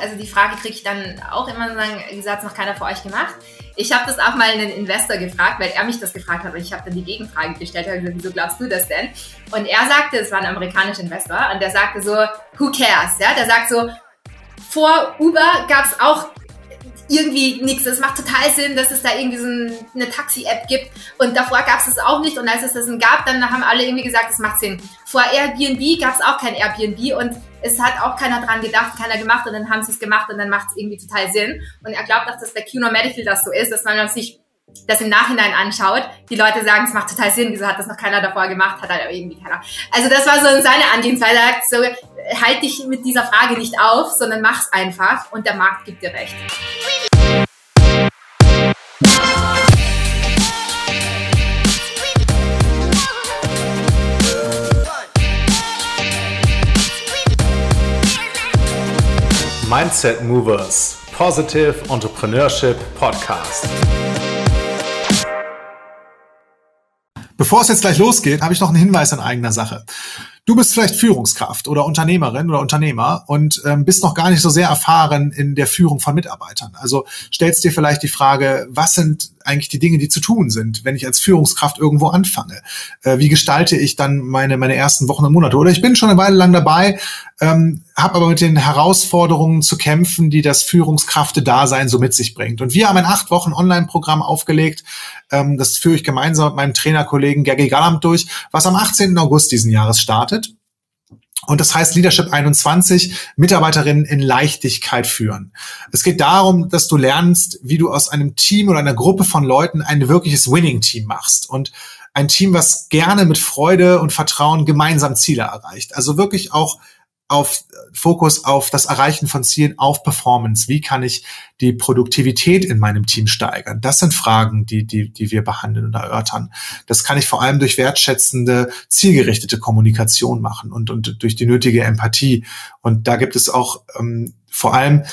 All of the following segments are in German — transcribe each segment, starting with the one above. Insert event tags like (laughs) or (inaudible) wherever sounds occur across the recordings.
Also die Frage kriege ich dann auch immer sagen, wieso hat noch keiner vor euch gemacht? Ich habe das auch mal einen Investor gefragt, weil er mich das gefragt hat und ich habe dann die Gegenfrage gestellt, habe gesagt, wieso glaubst du das denn? Und er sagte, es war ein amerikanischer Investor und der sagte so, who cares? Ja, der sagt so, vor Uber gab es auch irgendwie nichts. Es macht total Sinn, dass es da irgendwie so eine Taxi-App gibt. Und davor gab es das auch nicht. Und als es das gab, dann haben alle irgendwie gesagt, es macht Sinn. Vor Airbnb gab es auch kein Airbnb und es hat auch keiner dran gedacht, keiner gemacht und dann haben sie es gemacht und dann macht es irgendwie total Sinn. Und er glaubt auch, dass bei QNO Medical das so ist, dass man sich das im Nachhinein anschaut, die Leute sagen, es macht total Sinn, wieso hat das noch keiner davor gemacht, hat halt irgendwie keiner. Also das war so seine Angehensweise, er sagt so, halt dich mit dieser Frage nicht auf, sondern mach's einfach und der Markt gibt dir recht. Mindset Movers Positive Entrepreneurship Podcast. Bevor es jetzt gleich losgeht, habe ich noch einen Hinweis in eigener Sache. Du bist vielleicht Führungskraft oder Unternehmerin oder Unternehmer und ähm, bist noch gar nicht so sehr erfahren in der Führung von Mitarbeitern. Also stellst dir vielleicht die Frage, was sind eigentlich die Dinge, die zu tun sind, wenn ich als Führungskraft irgendwo anfange? Äh, wie gestalte ich dann meine, meine ersten Wochen und Monate? Oder ich bin schon eine Weile lang dabei, ähm, habe aber mit den Herausforderungen zu kämpfen, die das Führungskrafte-Dasein so mit sich bringt. Und wir haben ein acht Wochen Online-Programm aufgelegt, ähm, das führe ich gemeinsam mit meinem Trainerkollegen Gergi Gallam durch, was am 18. August diesen Jahres startet. Und das heißt Leadership 21, Mitarbeiterinnen in Leichtigkeit führen. Es geht darum, dass du lernst, wie du aus einem Team oder einer Gruppe von Leuten ein wirkliches Winning-Team machst. Und ein Team, was gerne mit Freude und Vertrauen gemeinsam Ziele erreicht. Also wirklich auch auf Fokus auf das Erreichen von Zielen, auf Performance. Wie kann ich die Produktivität in meinem Team steigern? Das sind Fragen, die, die, die wir behandeln und erörtern. Das kann ich vor allem durch wertschätzende, zielgerichtete Kommunikation machen und, und durch die nötige Empathie. Und da gibt es auch ähm, vor allem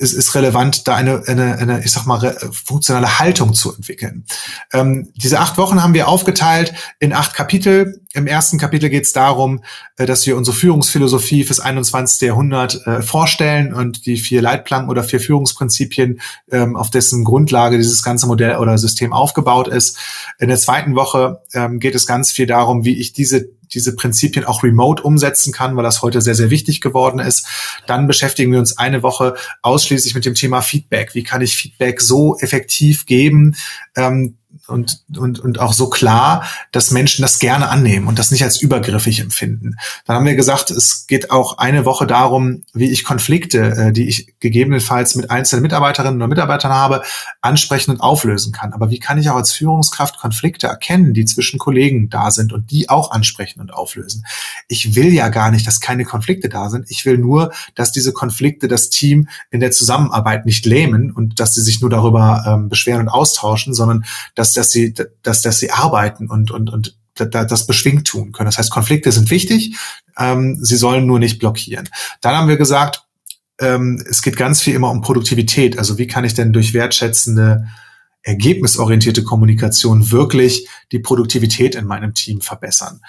es ist relevant, da eine, eine, eine ich sag mal, funktionale Haltung zu entwickeln. Ähm, diese acht Wochen haben wir aufgeteilt in acht Kapitel. Im ersten Kapitel geht es darum, äh, dass wir unsere Führungsphilosophie fürs 21. Jahrhundert äh, vorstellen und die vier Leitplanken oder vier Führungsprinzipien, ähm, auf dessen Grundlage dieses ganze Modell oder System aufgebaut ist. In der zweiten Woche ähm, geht es ganz viel darum, wie ich diese diese Prinzipien auch remote umsetzen kann, weil das heute sehr, sehr wichtig geworden ist. Dann beschäftigen wir uns eine Woche ausschließlich mit dem Thema Feedback. Wie kann ich Feedback so effektiv geben, ähm, und, und, und auch so klar, dass Menschen das gerne annehmen und das nicht als übergriffig empfinden. Dann haben wir gesagt, es geht auch eine Woche darum, wie ich Konflikte, äh, die ich gegebenenfalls mit einzelnen Mitarbeiterinnen oder Mitarbeitern habe, ansprechen und auflösen kann. Aber wie kann ich auch als Führungskraft Konflikte erkennen, die zwischen Kollegen da sind und die auch ansprechen und auflösen? Ich will ja gar nicht, dass keine Konflikte da sind. Ich will nur, dass diese Konflikte das Team in der Zusammenarbeit nicht lähmen und dass sie sich nur darüber ähm, beschweren und austauschen, sondern dass dass sie, dass, dass sie arbeiten und, und, und das beschwingt tun können. Das heißt, Konflikte sind wichtig, ähm, sie sollen nur nicht blockieren. Dann haben wir gesagt, ähm, es geht ganz viel immer um Produktivität. Also wie kann ich denn durch wertschätzende, ergebnisorientierte Kommunikation wirklich die Produktivität in meinem Team verbessern?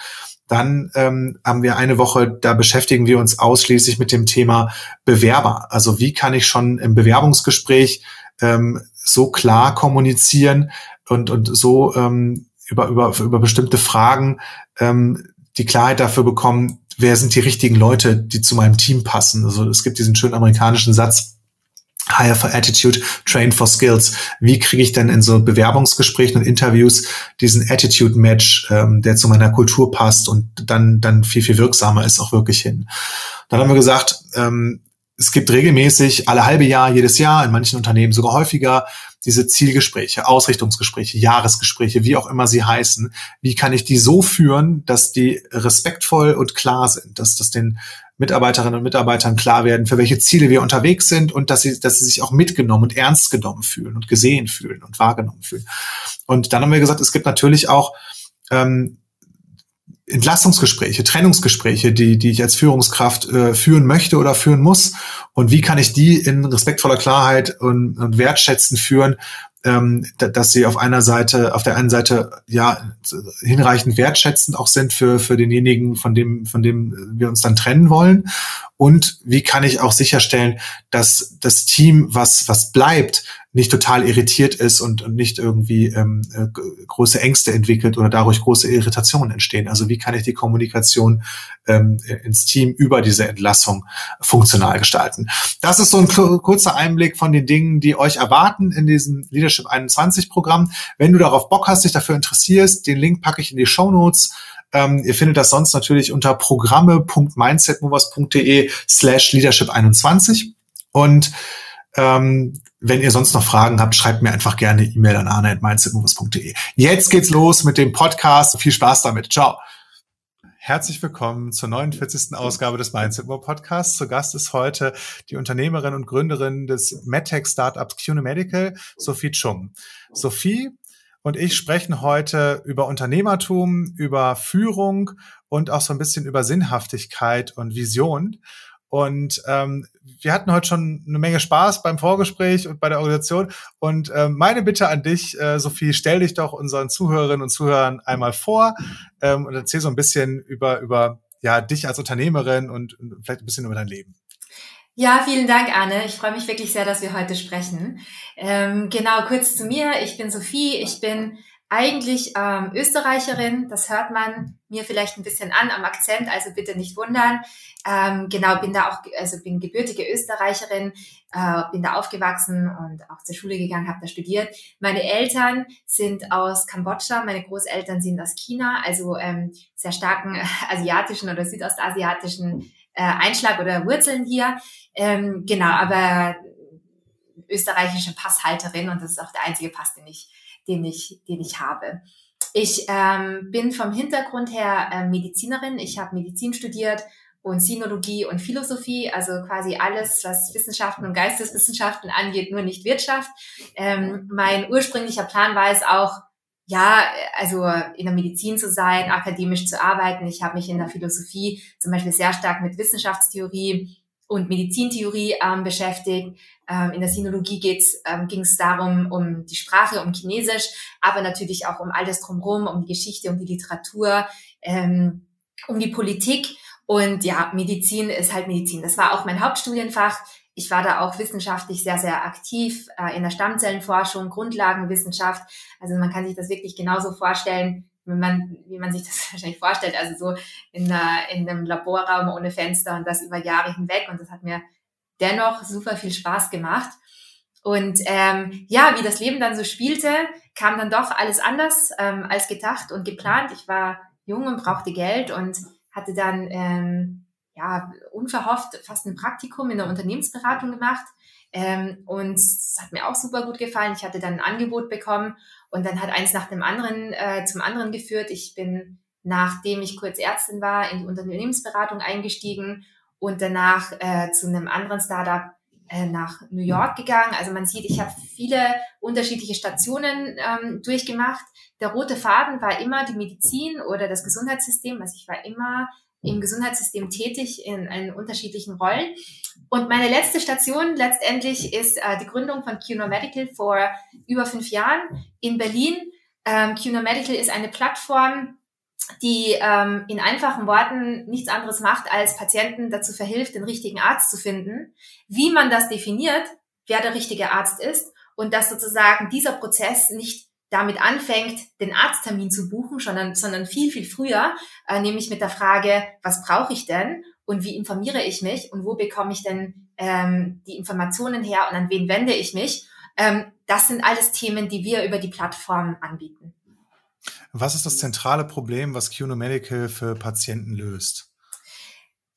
Dann ähm, haben wir eine Woche, da beschäftigen wir uns ausschließlich mit dem Thema Bewerber. Also wie kann ich schon im Bewerbungsgespräch ähm, so klar kommunizieren, und, und so ähm, über, über, über bestimmte Fragen ähm, die Klarheit dafür bekommen, wer sind die richtigen Leute, die zu meinem Team passen. Also es gibt diesen schönen amerikanischen Satz, Hire for Attitude, Train for Skills. Wie kriege ich denn in so Bewerbungsgesprächen und Interviews diesen Attitude-Match, ähm, der zu meiner Kultur passt und dann, dann viel, viel wirksamer ist, auch wirklich hin. Dann haben wir gesagt, ähm, es gibt regelmäßig alle halbe Jahr, jedes Jahr, in manchen Unternehmen sogar häufiger, diese Zielgespräche, Ausrichtungsgespräche, Jahresgespräche, wie auch immer sie heißen. Wie kann ich die so führen, dass die respektvoll und klar sind, dass das den Mitarbeiterinnen und Mitarbeitern klar werden, für welche Ziele wir unterwegs sind und dass sie, dass sie sich auch mitgenommen und ernst genommen fühlen und gesehen fühlen und wahrgenommen fühlen. Und dann haben wir gesagt, es gibt natürlich auch ähm, Entlastungsgespräche, Trennungsgespräche, die, die ich als Führungskraft äh, führen möchte oder führen muss. Und wie kann ich die in respektvoller Klarheit und, und wertschätzen führen, ähm, dass sie auf einer Seite, auf der einen Seite ja hinreichend wertschätzend auch sind für für denjenigen, von dem von dem wir uns dann trennen wollen. Und wie kann ich auch sicherstellen, dass das Team, was was bleibt, nicht total irritiert ist und, und nicht irgendwie ähm, äh, große Ängste entwickelt oder dadurch große Irritationen entstehen. Also wie kann ich die Kommunikation ähm, ins Team über diese Entlassung funktional gestalten? Das ist so ein kurzer Einblick von den Dingen, die euch erwarten in diesem Leadership 21 Programm. Wenn du darauf Bock hast, dich dafür interessierst, den Link packe ich in die Show Notes. Ähm, ihr findet das sonst natürlich unter programme.mindsetmovers.de slash leadership 21. Und ähm, wenn ihr sonst noch Fragen habt, schreibt mir einfach gerne E-Mail an arne.mindsetmovers.de. Jetzt geht's los mit dem Podcast. Viel Spaß damit. Ciao. Herzlich willkommen zur 49. Ausgabe des Mindset More Podcasts. Zu Gast ist heute die Unternehmerin und Gründerin des MedTech Startups CUNE Medical, Sophie Chung. Sophie und ich sprechen heute über Unternehmertum, über Führung und auch so ein bisschen über Sinnhaftigkeit und Vision. Und ähm, wir hatten heute schon eine Menge Spaß beim Vorgespräch und bei der Organisation. Und äh, meine Bitte an dich, äh, Sophie, stell dich doch unseren Zuhörerinnen und Zuhörern einmal vor ähm, und erzähl so ein bisschen über, über ja, dich als Unternehmerin und, und vielleicht ein bisschen über dein Leben. Ja, vielen Dank, Anne. Ich freue mich wirklich sehr, dass wir heute sprechen. Ähm, genau, kurz zu mir. Ich bin Sophie. Ich bin eigentlich ähm, Österreicherin. Das hört man mir vielleicht ein bisschen an am Akzent, also bitte nicht wundern. Ähm, genau, bin da auch, also bin gebürtige Österreicherin, äh, bin da aufgewachsen und auch zur Schule gegangen, habe da studiert. Meine Eltern sind aus Kambodscha, meine Großeltern sind aus China, also ähm, sehr starken äh, asiatischen oder südostasiatischen äh, Einschlag oder Wurzeln hier. Ähm, genau, aber österreichische Passhalterin und das ist auch der einzige Pass, den ich den ich, den ich habe. Ich ähm, bin vom Hintergrund her äh, Medizinerin. Ich habe Medizin studiert und Sinologie und Philosophie, also quasi alles, was Wissenschaften und Geisteswissenschaften angeht, nur nicht Wirtschaft. Ähm, mein ursprünglicher Plan war es auch, ja, also in der Medizin zu sein, akademisch zu arbeiten. Ich habe mich in der Philosophie zum Beispiel sehr stark mit Wissenschaftstheorie und Medizintheorie ähm, beschäftigt. Ähm, in der Sinologie geht's, ähm, ging es darum, um die Sprache, um Chinesisch, aber natürlich auch um alles drumherum, um die Geschichte, um die Literatur, ähm, um die Politik. Und ja, Medizin ist halt Medizin. Das war auch mein Hauptstudienfach. Ich war da auch wissenschaftlich sehr, sehr aktiv äh, in der Stammzellenforschung, Grundlagenwissenschaft. Also man kann sich das wirklich genauso vorstellen, wenn man, wie man sich das (laughs) wahrscheinlich vorstellt, also so in, einer, in einem Laborraum ohne Fenster und das über Jahre hinweg. Und das hat mir dennoch super viel Spaß gemacht. Und ähm, ja, wie das Leben dann so spielte, kam dann doch alles anders ähm, als gedacht und geplant. Ich war jung und brauchte Geld und hatte dann ähm, ja unverhofft fast ein Praktikum in der Unternehmensberatung gemacht. Ähm, und es hat mir auch super gut gefallen. Ich hatte dann ein Angebot bekommen und dann hat eins nach dem anderen äh, zum anderen geführt. Ich bin, nachdem ich kurz Ärztin war, in die Unternehmensberatung eingestiegen und danach äh, zu einem anderen Startup äh, nach New York gegangen. Also man sieht, ich habe viele unterschiedliche Stationen ähm, durchgemacht. Der rote Faden war immer die Medizin oder das Gesundheitssystem. Also ich war immer im Gesundheitssystem tätig in, in unterschiedlichen Rollen. Und meine letzte Station letztendlich ist äh, die Gründung von QNO Medical vor über fünf Jahren in Berlin. Ähm, QNO Medical ist eine Plattform, die ähm, in einfachen Worten nichts anderes macht, als Patienten dazu verhilft, den richtigen Arzt zu finden. Wie man das definiert, wer der richtige Arzt ist und dass sozusagen dieser Prozess nicht damit anfängt, den Arzttermin zu buchen, sondern, sondern viel, viel früher, äh, nämlich mit der Frage, was brauche ich denn und wie informiere ich mich und wo bekomme ich denn ähm, die Informationen her und an wen wende ich mich. Ähm, das sind alles Themen, die wir über die Plattform anbieten. Was ist das zentrale Problem, was QNO Medical für Patienten löst?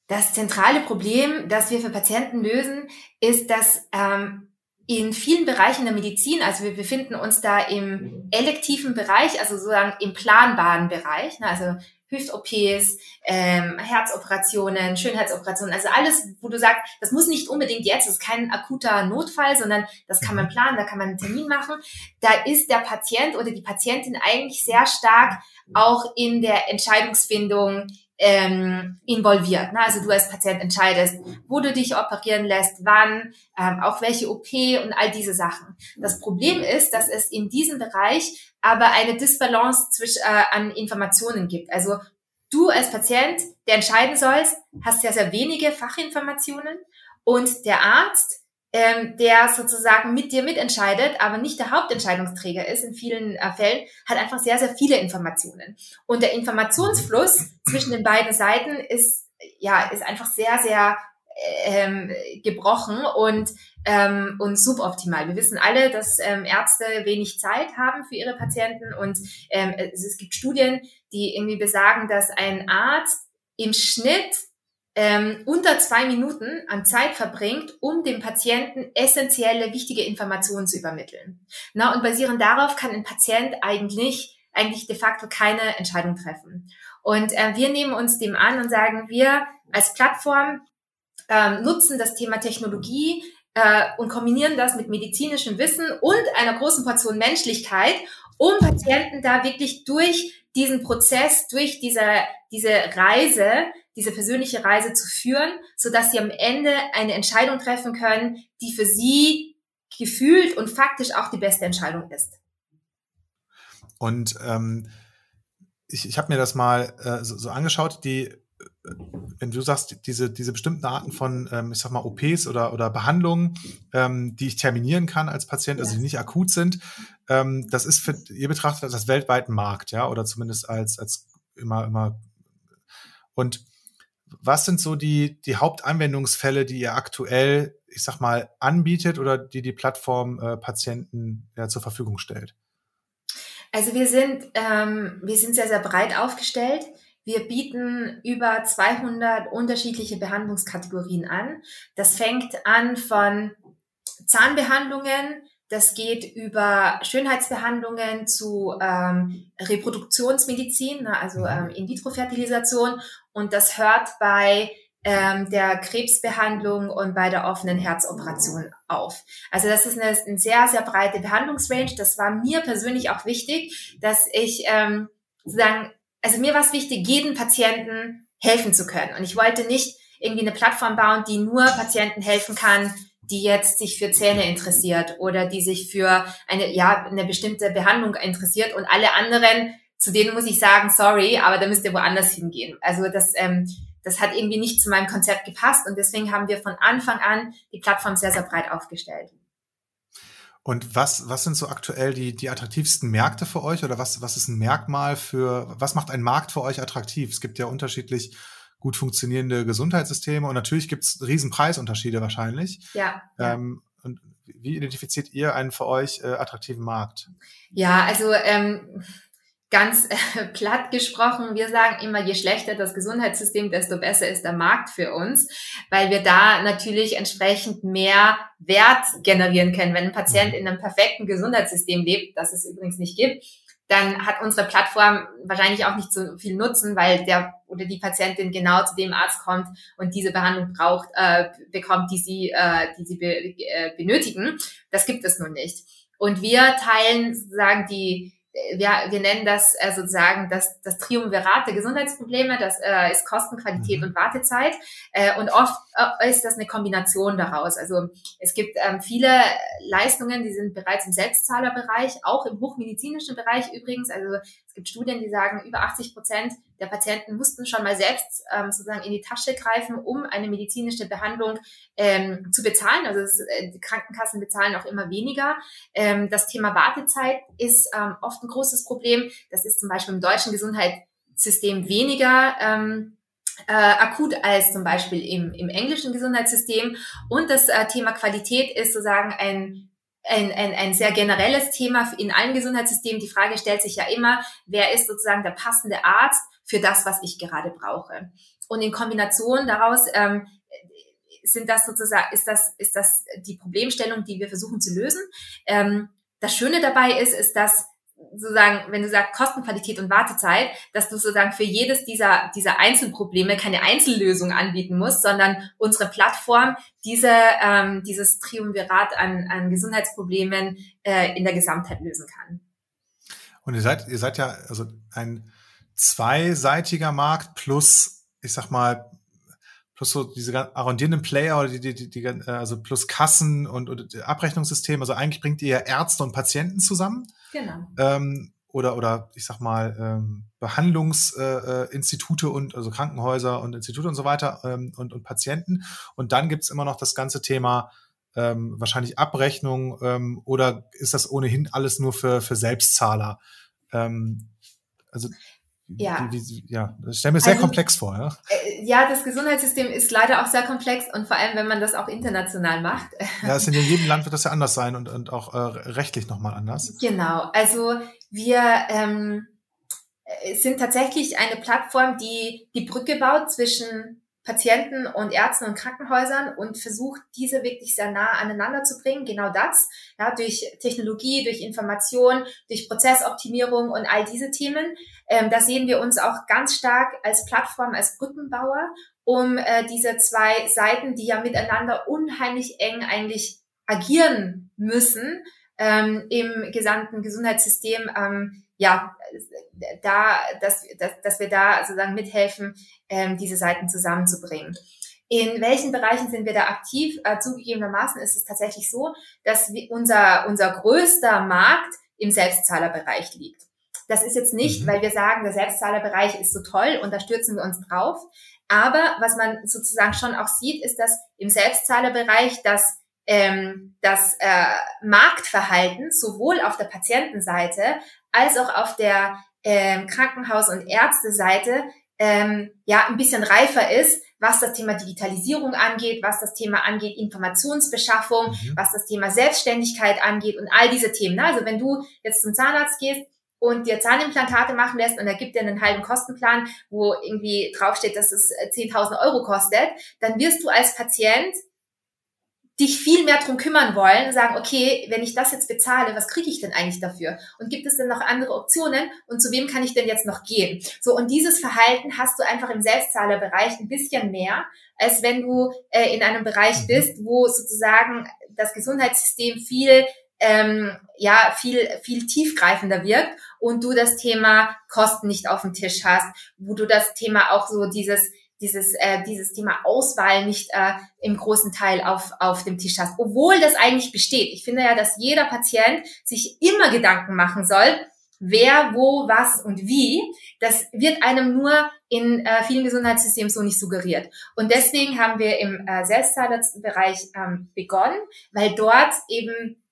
Das zentrale Problem, das wir für Patienten lösen, ist, dass ähm, in vielen Bereichen der Medizin, also wir befinden uns da im elektiven Bereich, also sozusagen im planbaren Bereich, ne, also Hüft-OPs, ähm, Herzoperationen, Schönheitsoperationen, also alles, wo du sagst, das muss nicht unbedingt jetzt, das ist kein akuter Notfall, sondern das kann man planen, da kann man einen Termin machen. Da ist der Patient oder die Patientin eigentlich sehr stark auch in der Entscheidungsfindung ähm, involviert. Ne? Also du als Patient entscheidest, wo du dich operieren lässt, wann, ähm, auch welche OP und all diese Sachen. Das Problem ist, dass es in diesem Bereich aber eine Disbalance zwischen, äh, an Informationen gibt. Also du als Patient, der entscheiden sollst, hast sehr, sehr wenige Fachinformationen und der Arzt, ähm, der sozusagen mit dir mitentscheidet, aber nicht der Hauptentscheidungsträger ist in vielen äh, Fällen, hat einfach sehr, sehr viele Informationen. Und der Informationsfluss zwischen den beiden Seiten ist, ja, ist einfach sehr, sehr ähm, gebrochen und, ähm, und suboptimal. Wir wissen alle, dass ähm, Ärzte wenig Zeit haben für ihre Patienten und ähm, es, es gibt Studien, die irgendwie besagen, dass ein Arzt im Schnitt ähm, unter zwei Minuten an Zeit verbringt, um dem Patienten essentielle, wichtige Informationen zu übermitteln. Na, und basierend darauf kann ein Patient eigentlich, eigentlich de facto keine Entscheidung treffen. Und äh, wir nehmen uns dem an und sagen, wir als Plattform ähm, nutzen das Thema Technologie äh, und kombinieren das mit medizinischem Wissen und einer großen Portion Menschlichkeit, um Patienten da wirklich durch diesen Prozess, durch diese, diese Reise diese persönliche Reise zu führen, so dass sie am Ende eine Entscheidung treffen können, die für sie gefühlt und faktisch auch die beste Entscheidung ist. Und ähm, ich, ich habe mir das mal äh, so, so angeschaut, die wenn du sagst, diese, diese bestimmten Arten von, ähm, ich sag mal, OPs oder, oder Behandlungen, ähm, die ich terminieren kann als Patient, also die nicht akut sind, ähm, das ist für, ihr betrachtet das als weltweiten Markt, ja, oder zumindest als, als immer, immer. Und was sind so die, die Hauptanwendungsfälle, die ihr aktuell, ich sag mal, anbietet oder die die Plattform äh, Patienten ja, zur Verfügung stellt? Also wir sind, ähm, wir sind sehr, sehr breit aufgestellt. Wir bieten über 200 unterschiedliche Behandlungskategorien an. Das fängt an von Zahnbehandlungen das geht über Schönheitsbehandlungen zu ähm, Reproduktionsmedizin, ne, also mhm. ähm, In-vitro-Fertilisation. Und das hört bei ähm, der Krebsbehandlung und bei der offenen Herzoperation auf. Also das ist eine, eine sehr, sehr breite Behandlungsrange. Das war mir persönlich auch wichtig, dass ich ähm, sozusagen, also mir war es wichtig, jedem Patienten helfen zu können. Und ich wollte nicht irgendwie eine Plattform bauen, die nur Patienten helfen kann, die jetzt sich für Zähne interessiert oder die sich für eine, ja, eine bestimmte Behandlung interessiert und alle anderen, zu denen muss ich sagen, sorry, aber da müsst ihr woanders hingehen. Also das, ähm, das hat irgendwie nicht zu meinem Konzept gepasst und deswegen haben wir von Anfang an die Plattform sehr, sehr breit aufgestellt. Und was, was sind so aktuell die, die attraktivsten Märkte für euch oder was, was ist ein Merkmal für, was macht ein Markt für euch attraktiv? Es gibt ja unterschiedlich gut funktionierende Gesundheitssysteme und natürlich gibt es riesen Preisunterschiede wahrscheinlich. Ja. Ähm, und wie identifiziert ihr einen für euch äh, attraktiven Markt? Ja, also ähm, ganz äh, platt gesprochen, wir sagen immer, je schlechter das Gesundheitssystem, desto besser ist der Markt für uns, weil wir da natürlich entsprechend mehr Wert generieren können. Wenn ein Patient mhm. in einem perfekten Gesundheitssystem lebt, das es übrigens nicht gibt, dann hat unsere Plattform wahrscheinlich auch nicht so viel Nutzen, weil der oder die Patientin genau zu dem Arzt kommt und diese Behandlung braucht, äh, bekommt, die sie, äh, die sie be, äh, benötigen. Das gibt es nun nicht. Und wir teilen sozusagen die wir, wir nennen das äh, sozusagen das, das Triumvirat der Gesundheitsprobleme. Das äh, ist Kosten, Qualität mhm. und Wartezeit. Äh, und oft äh, ist das eine Kombination daraus. Also es gibt ähm, viele Leistungen, die sind bereits im Selbstzahlerbereich, auch im hochmedizinischen Bereich übrigens. Also gibt Studien, die sagen, über 80 Prozent der Patienten mussten schon mal selbst ähm, sozusagen in die Tasche greifen, um eine medizinische Behandlung ähm, zu bezahlen. Also es, äh, die Krankenkassen bezahlen auch immer weniger. Ähm, das Thema Wartezeit ist ähm, oft ein großes Problem. Das ist zum Beispiel im deutschen Gesundheitssystem weniger ähm, äh, akut als zum Beispiel im, im englischen Gesundheitssystem. Und das äh, Thema Qualität ist sozusagen ein ein, ein, ein sehr generelles Thema in allen Gesundheitssystemen. Die Frage stellt sich ja immer, wer ist sozusagen der passende Arzt für das, was ich gerade brauche. Und in Kombination daraus ähm, sind das sozusagen, ist das, ist das die Problemstellung, die wir versuchen zu lösen. Ähm, das Schöne dabei ist, ist, dass sozusagen, wenn du sagst Kostenqualität und Wartezeit, dass du sozusagen für jedes dieser, dieser Einzelprobleme keine Einzellösung anbieten musst, sondern unsere Plattform diese, ähm, dieses Triumvirat an, an Gesundheitsproblemen äh, in der Gesamtheit lösen kann. Und ihr seid, ihr seid ja also ein zweiseitiger Markt plus, ich sag mal, plus so diese arrondierenden Player oder die, die, die, die also plus Kassen und, und Abrechnungssystem. Also eigentlich bringt ihr Ärzte und Patienten zusammen. Genau. Ähm, oder, oder ich sag mal, ähm, Behandlungsinstitute äh, und also Krankenhäuser und Institute und so weiter ähm, und, und Patienten. Und dann gibt's immer noch das ganze Thema ähm, wahrscheinlich Abrechnung ähm, oder ist das ohnehin alles nur für, für Selbstzahler? Ähm, also ja. Wie, wie, ja, das stelle mir sehr also, komplex vor. Ja? Äh, ja, das Gesundheitssystem ist leider auch sehr komplex und vor allem, wenn man das auch international macht. Ja, es in (laughs) jedem Land wird das ja anders sein und, und auch äh, rechtlich nochmal anders. Genau, also wir ähm, äh, sind tatsächlich eine Plattform, die die Brücke baut zwischen Patienten und Ärzten und Krankenhäusern und versucht, diese wirklich sehr nah aneinander zu bringen. Genau das, ja, durch Technologie, durch Information, durch Prozessoptimierung und all diese Themen. Ähm, da sehen wir uns auch ganz stark als Plattform, als Brückenbauer, um äh, diese zwei Seiten, die ja miteinander unheimlich eng eigentlich agieren müssen, ähm, im gesamten Gesundheitssystem, ähm, ja, da, dass, dass, dass wir da sozusagen mithelfen, ähm, diese Seiten zusammenzubringen. In welchen Bereichen sind wir da aktiv? Äh, zugegebenermaßen ist es tatsächlich so, dass wir, unser, unser größter Markt im Selbstzahlerbereich liegt. Das ist jetzt nicht, mhm. weil wir sagen, der Selbstzahlerbereich ist so toll und da stürzen wir uns drauf. Aber was man sozusagen schon auch sieht, ist, dass im Selbstzahlerbereich das, ähm, das äh, Marktverhalten sowohl auf der Patientenseite als auch auf der ähm, Krankenhaus- und Ärzteseite ähm, ja ein bisschen reifer ist, was das Thema Digitalisierung angeht, was das Thema angeht Informationsbeschaffung, mhm. was das Thema Selbstständigkeit angeht und all diese Themen. Also wenn du jetzt zum Zahnarzt gehst und dir Zahnimplantate machen lässt und er gibt dir einen halben Kostenplan, wo irgendwie draufsteht, dass es 10.000 äh, Euro kostet, dann wirst du als Patient dich viel mehr drum kümmern wollen, sagen, okay, wenn ich das jetzt bezahle, was kriege ich denn eigentlich dafür? Und gibt es denn noch andere Optionen? Und zu wem kann ich denn jetzt noch gehen? So, und dieses Verhalten hast du einfach im Selbstzahlerbereich ein bisschen mehr, als wenn du äh, in einem Bereich bist, wo sozusagen das Gesundheitssystem viel ähm, ja viel viel tiefgreifender wirkt und du das Thema Kosten nicht auf dem Tisch hast, wo du das Thema auch so dieses dieses, äh, dieses Thema Auswahl nicht äh, im großen Teil auf, auf dem Tisch hast, obwohl das eigentlich besteht. Ich finde ja, dass jeder Patient sich immer Gedanken machen soll, wer, wo, was und wie. Das wird einem nur in äh, vielen Gesundheitssystemen so nicht suggeriert. Und deswegen haben wir im äh, Selbstzahlerbereich ähm, begonnen, weil dort eben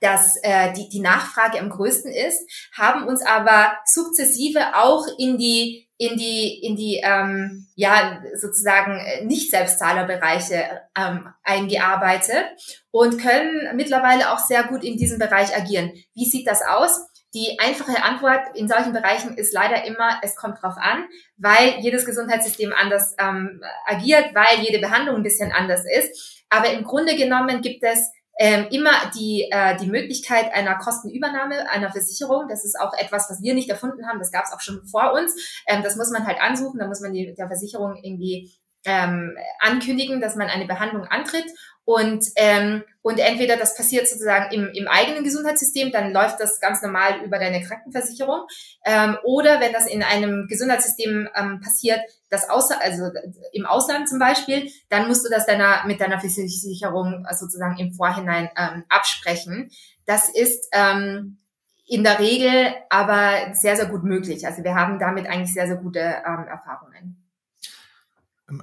dass äh, die, die Nachfrage am größten ist, haben uns aber sukzessive auch in die in die in die ähm, ja sozusagen äh, nicht Selbstzahlerbereiche ähm, eingearbeitet und können mittlerweile auch sehr gut in diesem Bereich agieren. Wie sieht das aus? Die einfache Antwort in solchen Bereichen ist leider immer, es kommt drauf an, weil jedes Gesundheitssystem anders ähm, agiert, weil jede Behandlung ein bisschen anders ist. Aber im Grunde genommen gibt es ähm, immer die, äh, die Möglichkeit einer Kostenübernahme einer Versicherung. Das ist auch etwas, was wir nicht erfunden haben. Das gab es auch schon vor uns. Ähm, das muss man halt ansuchen. Da muss man die, der Versicherung irgendwie ähm, ankündigen, dass man eine Behandlung antritt. Und, ähm, und entweder das passiert sozusagen im, im eigenen Gesundheitssystem, dann läuft das ganz normal über deine Krankenversicherung. Ähm, oder wenn das in einem Gesundheitssystem ähm, passiert, das außer, also im Ausland zum Beispiel, dann musst du das deiner, mit deiner Versicherung sozusagen im Vorhinein ähm, absprechen. Das ist ähm, in der Regel aber sehr, sehr gut möglich. Also wir haben damit eigentlich sehr, sehr gute ähm, Erfahrungen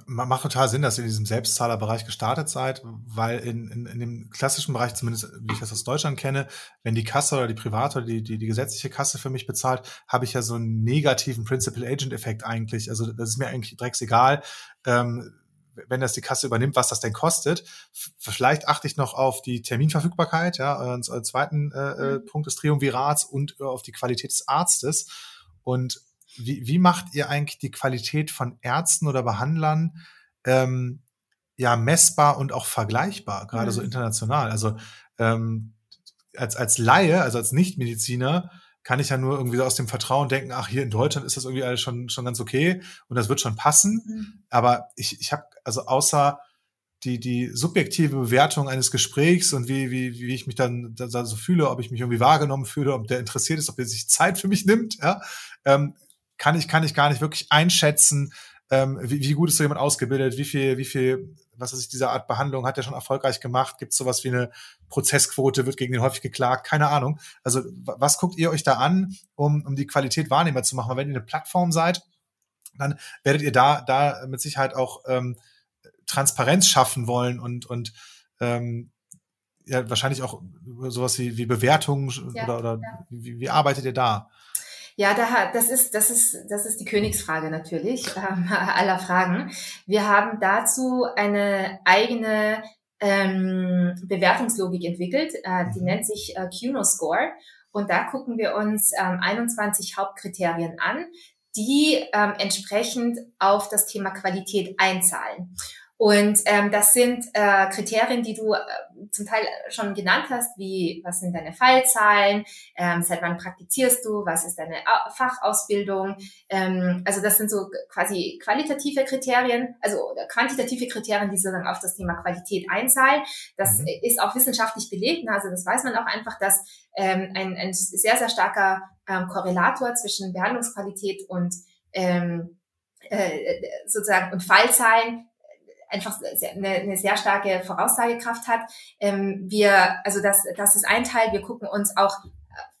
macht total Sinn, dass ihr in diesem Selbstzahlerbereich gestartet seid, weil in, in, in dem klassischen Bereich, zumindest wie ich das aus Deutschland kenne, wenn die Kasse oder die private oder die, die, die gesetzliche Kasse für mich bezahlt, habe ich ja so einen negativen Principal-Agent-Effekt eigentlich. Also das ist mir eigentlich drecksegal, ähm, wenn das die Kasse übernimmt, was das denn kostet. Vielleicht achte ich noch auf die Terminverfügbarkeit, ja, als zweiten äh, äh, mhm. Punkt des Triumvirats und äh, auf die Qualität des Arztes. Und wie, wie macht ihr eigentlich die Qualität von Ärzten oder Behandlern ähm, ja messbar und auch vergleichbar, gerade mhm. so international? Also ähm, als, als Laie, also als Nichtmediziner, kann ich ja nur irgendwie so aus dem Vertrauen denken, ach, hier in Deutschland ist das irgendwie alles schon, schon ganz okay und das wird schon passen. Mhm. Aber ich, ich habe, also außer die, die subjektive Bewertung eines Gesprächs und wie, wie, wie ich mich dann da, so fühle, ob ich mich irgendwie wahrgenommen fühle, ob der interessiert ist, ob er sich Zeit für mich nimmt, ja, ähm, kann ich, kann ich gar nicht wirklich einschätzen, ähm, wie, wie gut ist so jemand ausgebildet, wie viel, wie viel, was ich, diese Art Behandlung hat er schon erfolgreich gemacht, gibt es sowas wie eine Prozessquote, wird gegen den häufig geklagt, keine Ahnung. Also was guckt ihr euch da an, um, um die Qualität wahrnehmbar zu machen? Weil wenn ihr eine Plattform seid, dann werdet ihr da, da mit Sicherheit auch ähm, Transparenz schaffen wollen und, und ähm, ja, wahrscheinlich auch sowas wie, wie Bewertungen ja, oder, oder ja. wie, wie arbeitet ihr da? Ja, da, das ist, das ist, das ist die Königsfrage natürlich (laughs) ähm, aller Fragen. Wir haben dazu eine eigene ähm, Bewertungslogik entwickelt, äh, die mhm. nennt sich äh, QNO Score. Und da gucken wir uns ähm, 21 Hauptkriterien an, die ähm, entsprechend auf das Thema Qualität einzahlen. Und ähm, das sind äh, Kriterien, die du äh, zum Teil schon genannt hast, wie was sind deine Fallzahlen, ähm, seit wann praktizierst du, was ist deine Fachausbildung. Ähm, also das sind so quasi qualitative Kriterien, also quantitative Kriterien, die sozusagen auf das Thema Qualität einzahlen. Das mhm. ist auch wissenschaftlich belegt. Ne? Also das weiß man auch einfach, dass ähm, ein, ein sehr, sehr starker ähm, Korrelator zwischen Behandlungsqualität und ähm, äh, sozusagen und Fallzahlen einfach eine, eine sehr starke Voraussagekraft hat. Ähm, wir, also das, das ist ein Teil. Wir gucken uns auch äh,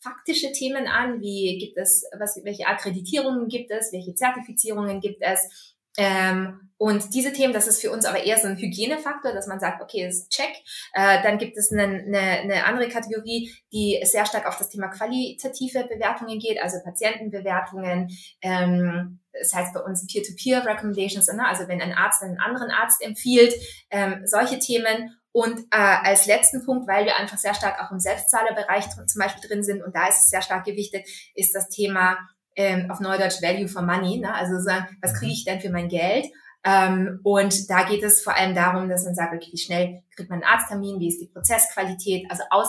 faktische Themen an, wie gibt es, was, welche Akkreditierungen gibt es, welche Zertifizierungen gibt es, ähm, und diese Themen, das ist für uns aber eher so ein Hygienefaktor, dass man sagt, okay, das ist check. Äh, dann gibt es eine, eine, eine andere Kategorie, die sehr stark auf das Thema qualitative Bewertungen geht, also Patientenbewertungen. Ähm, das heißt bei uns Peer-to-Peer-Recommendations, ne? also wenn ein Arzt einen anderen Arzt empfiehlt, ähm, solche Themen. Und äh, als letzten Punkt, weil wir einfach sehr stark auch im Selbstzahlerbereich zum Beispiel drin sind und da ist es sehr stark gewichtet, ist das Thema ähm, auf Neudeutsch Value for Money, ne? also sagen, was kriege ich denn für mein Geld? Ähm, und da geht es vor allem darum, dass man sagt, okay, wie schnell kriegt man einen Arzttermin, wie ist die Prozessqualität, also aus,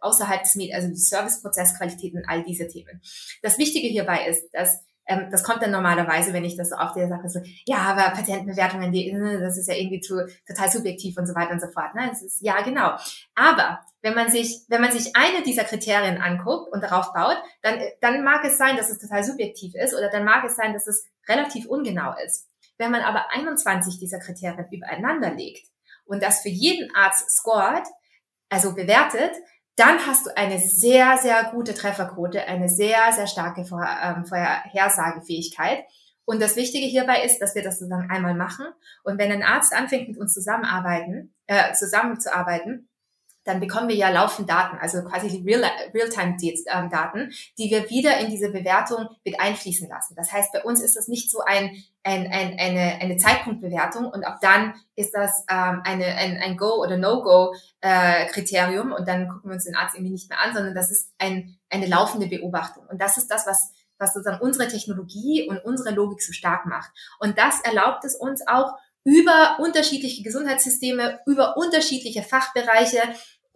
außerhalb des Med also die Serviceprozessqualität und all diese Themen. Das Wichtige hierbei ist, dass ähm, das kommt dann normalerweise, wenn ich das so auf der Sache so, ja, aber Patentenbewertungen, die, ne, das ist ja irgendwie zu, total subjektiv und so weiter und so fort. Ne? Das ist, ja, genau. Aber wenn man sich, wenn man sich eine dieser Kriterien anguckt und darauf baut, dann, dann mag es sein, dass es total subjektiv ist oder dann mag es sein, dass es relativ ungenau ist. Wenn man aber 21 dieser Kriterien übereinander legt und das für jeden Arzt scored, also bewertet, dann hast du eine sehr, sehr gute Trefferquote, eine sehr, sehr starke ähm, Vorhersagefähigkeit. Und das Wichtige hierbei ist, dass wir das sozusagen einmal machen. Und wenn ein Arzt anfängt, mit uns zusammenarbeiten, äh, zusammenzuarbeiten, dann bekommen wir ja laufend Daten, also quasi Real-Time-Daten, ähm, die wir wieder in diese Bewertung mit einfließen lassen. Das heißt, bei uns ist das nicht so ein, ein, ein, eine, eine Zeitpunktbewertung und ab dann ist das ähm, eine, ein, ein Go- oder No-Go-Kriterium äh, und dann gucken wir uns den Arzt irgendwie nicht mehr an, sondern das ist ein, eine laufende Beobachtung. Und das ist das, was was sozusagen unsere Technologie und unsere Logik so stark macht. Und das erlaubt es uns auch, über unterschiedliche Gesundheitssysteme, über unterschiedliche Fachbereiche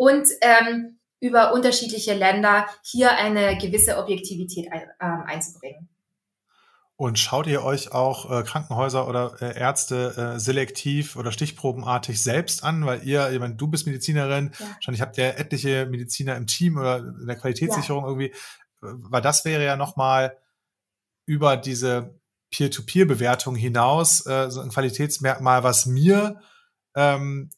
und ähm, über unterschiedliche Länder hier eine gewisse Objektivität ein, ähm, einzubringen. Und schaut ihr euch auch äh, Krankenhäuser oder äh, Ärzte äh, selektiv oder stichprobenartig selbst an? Weil ihr, ich meine, du bist Medizinerin, ja. wahrscheinlich habt ihr etliche Mediziner im Team oder in der Qualitätssicherung ja. irgendwie. Weil das wäre ja nochmal über diese Peer-to-Peer-Bewertung hinaus äh, so ein Qualitätsmerkmal, was mir ähm,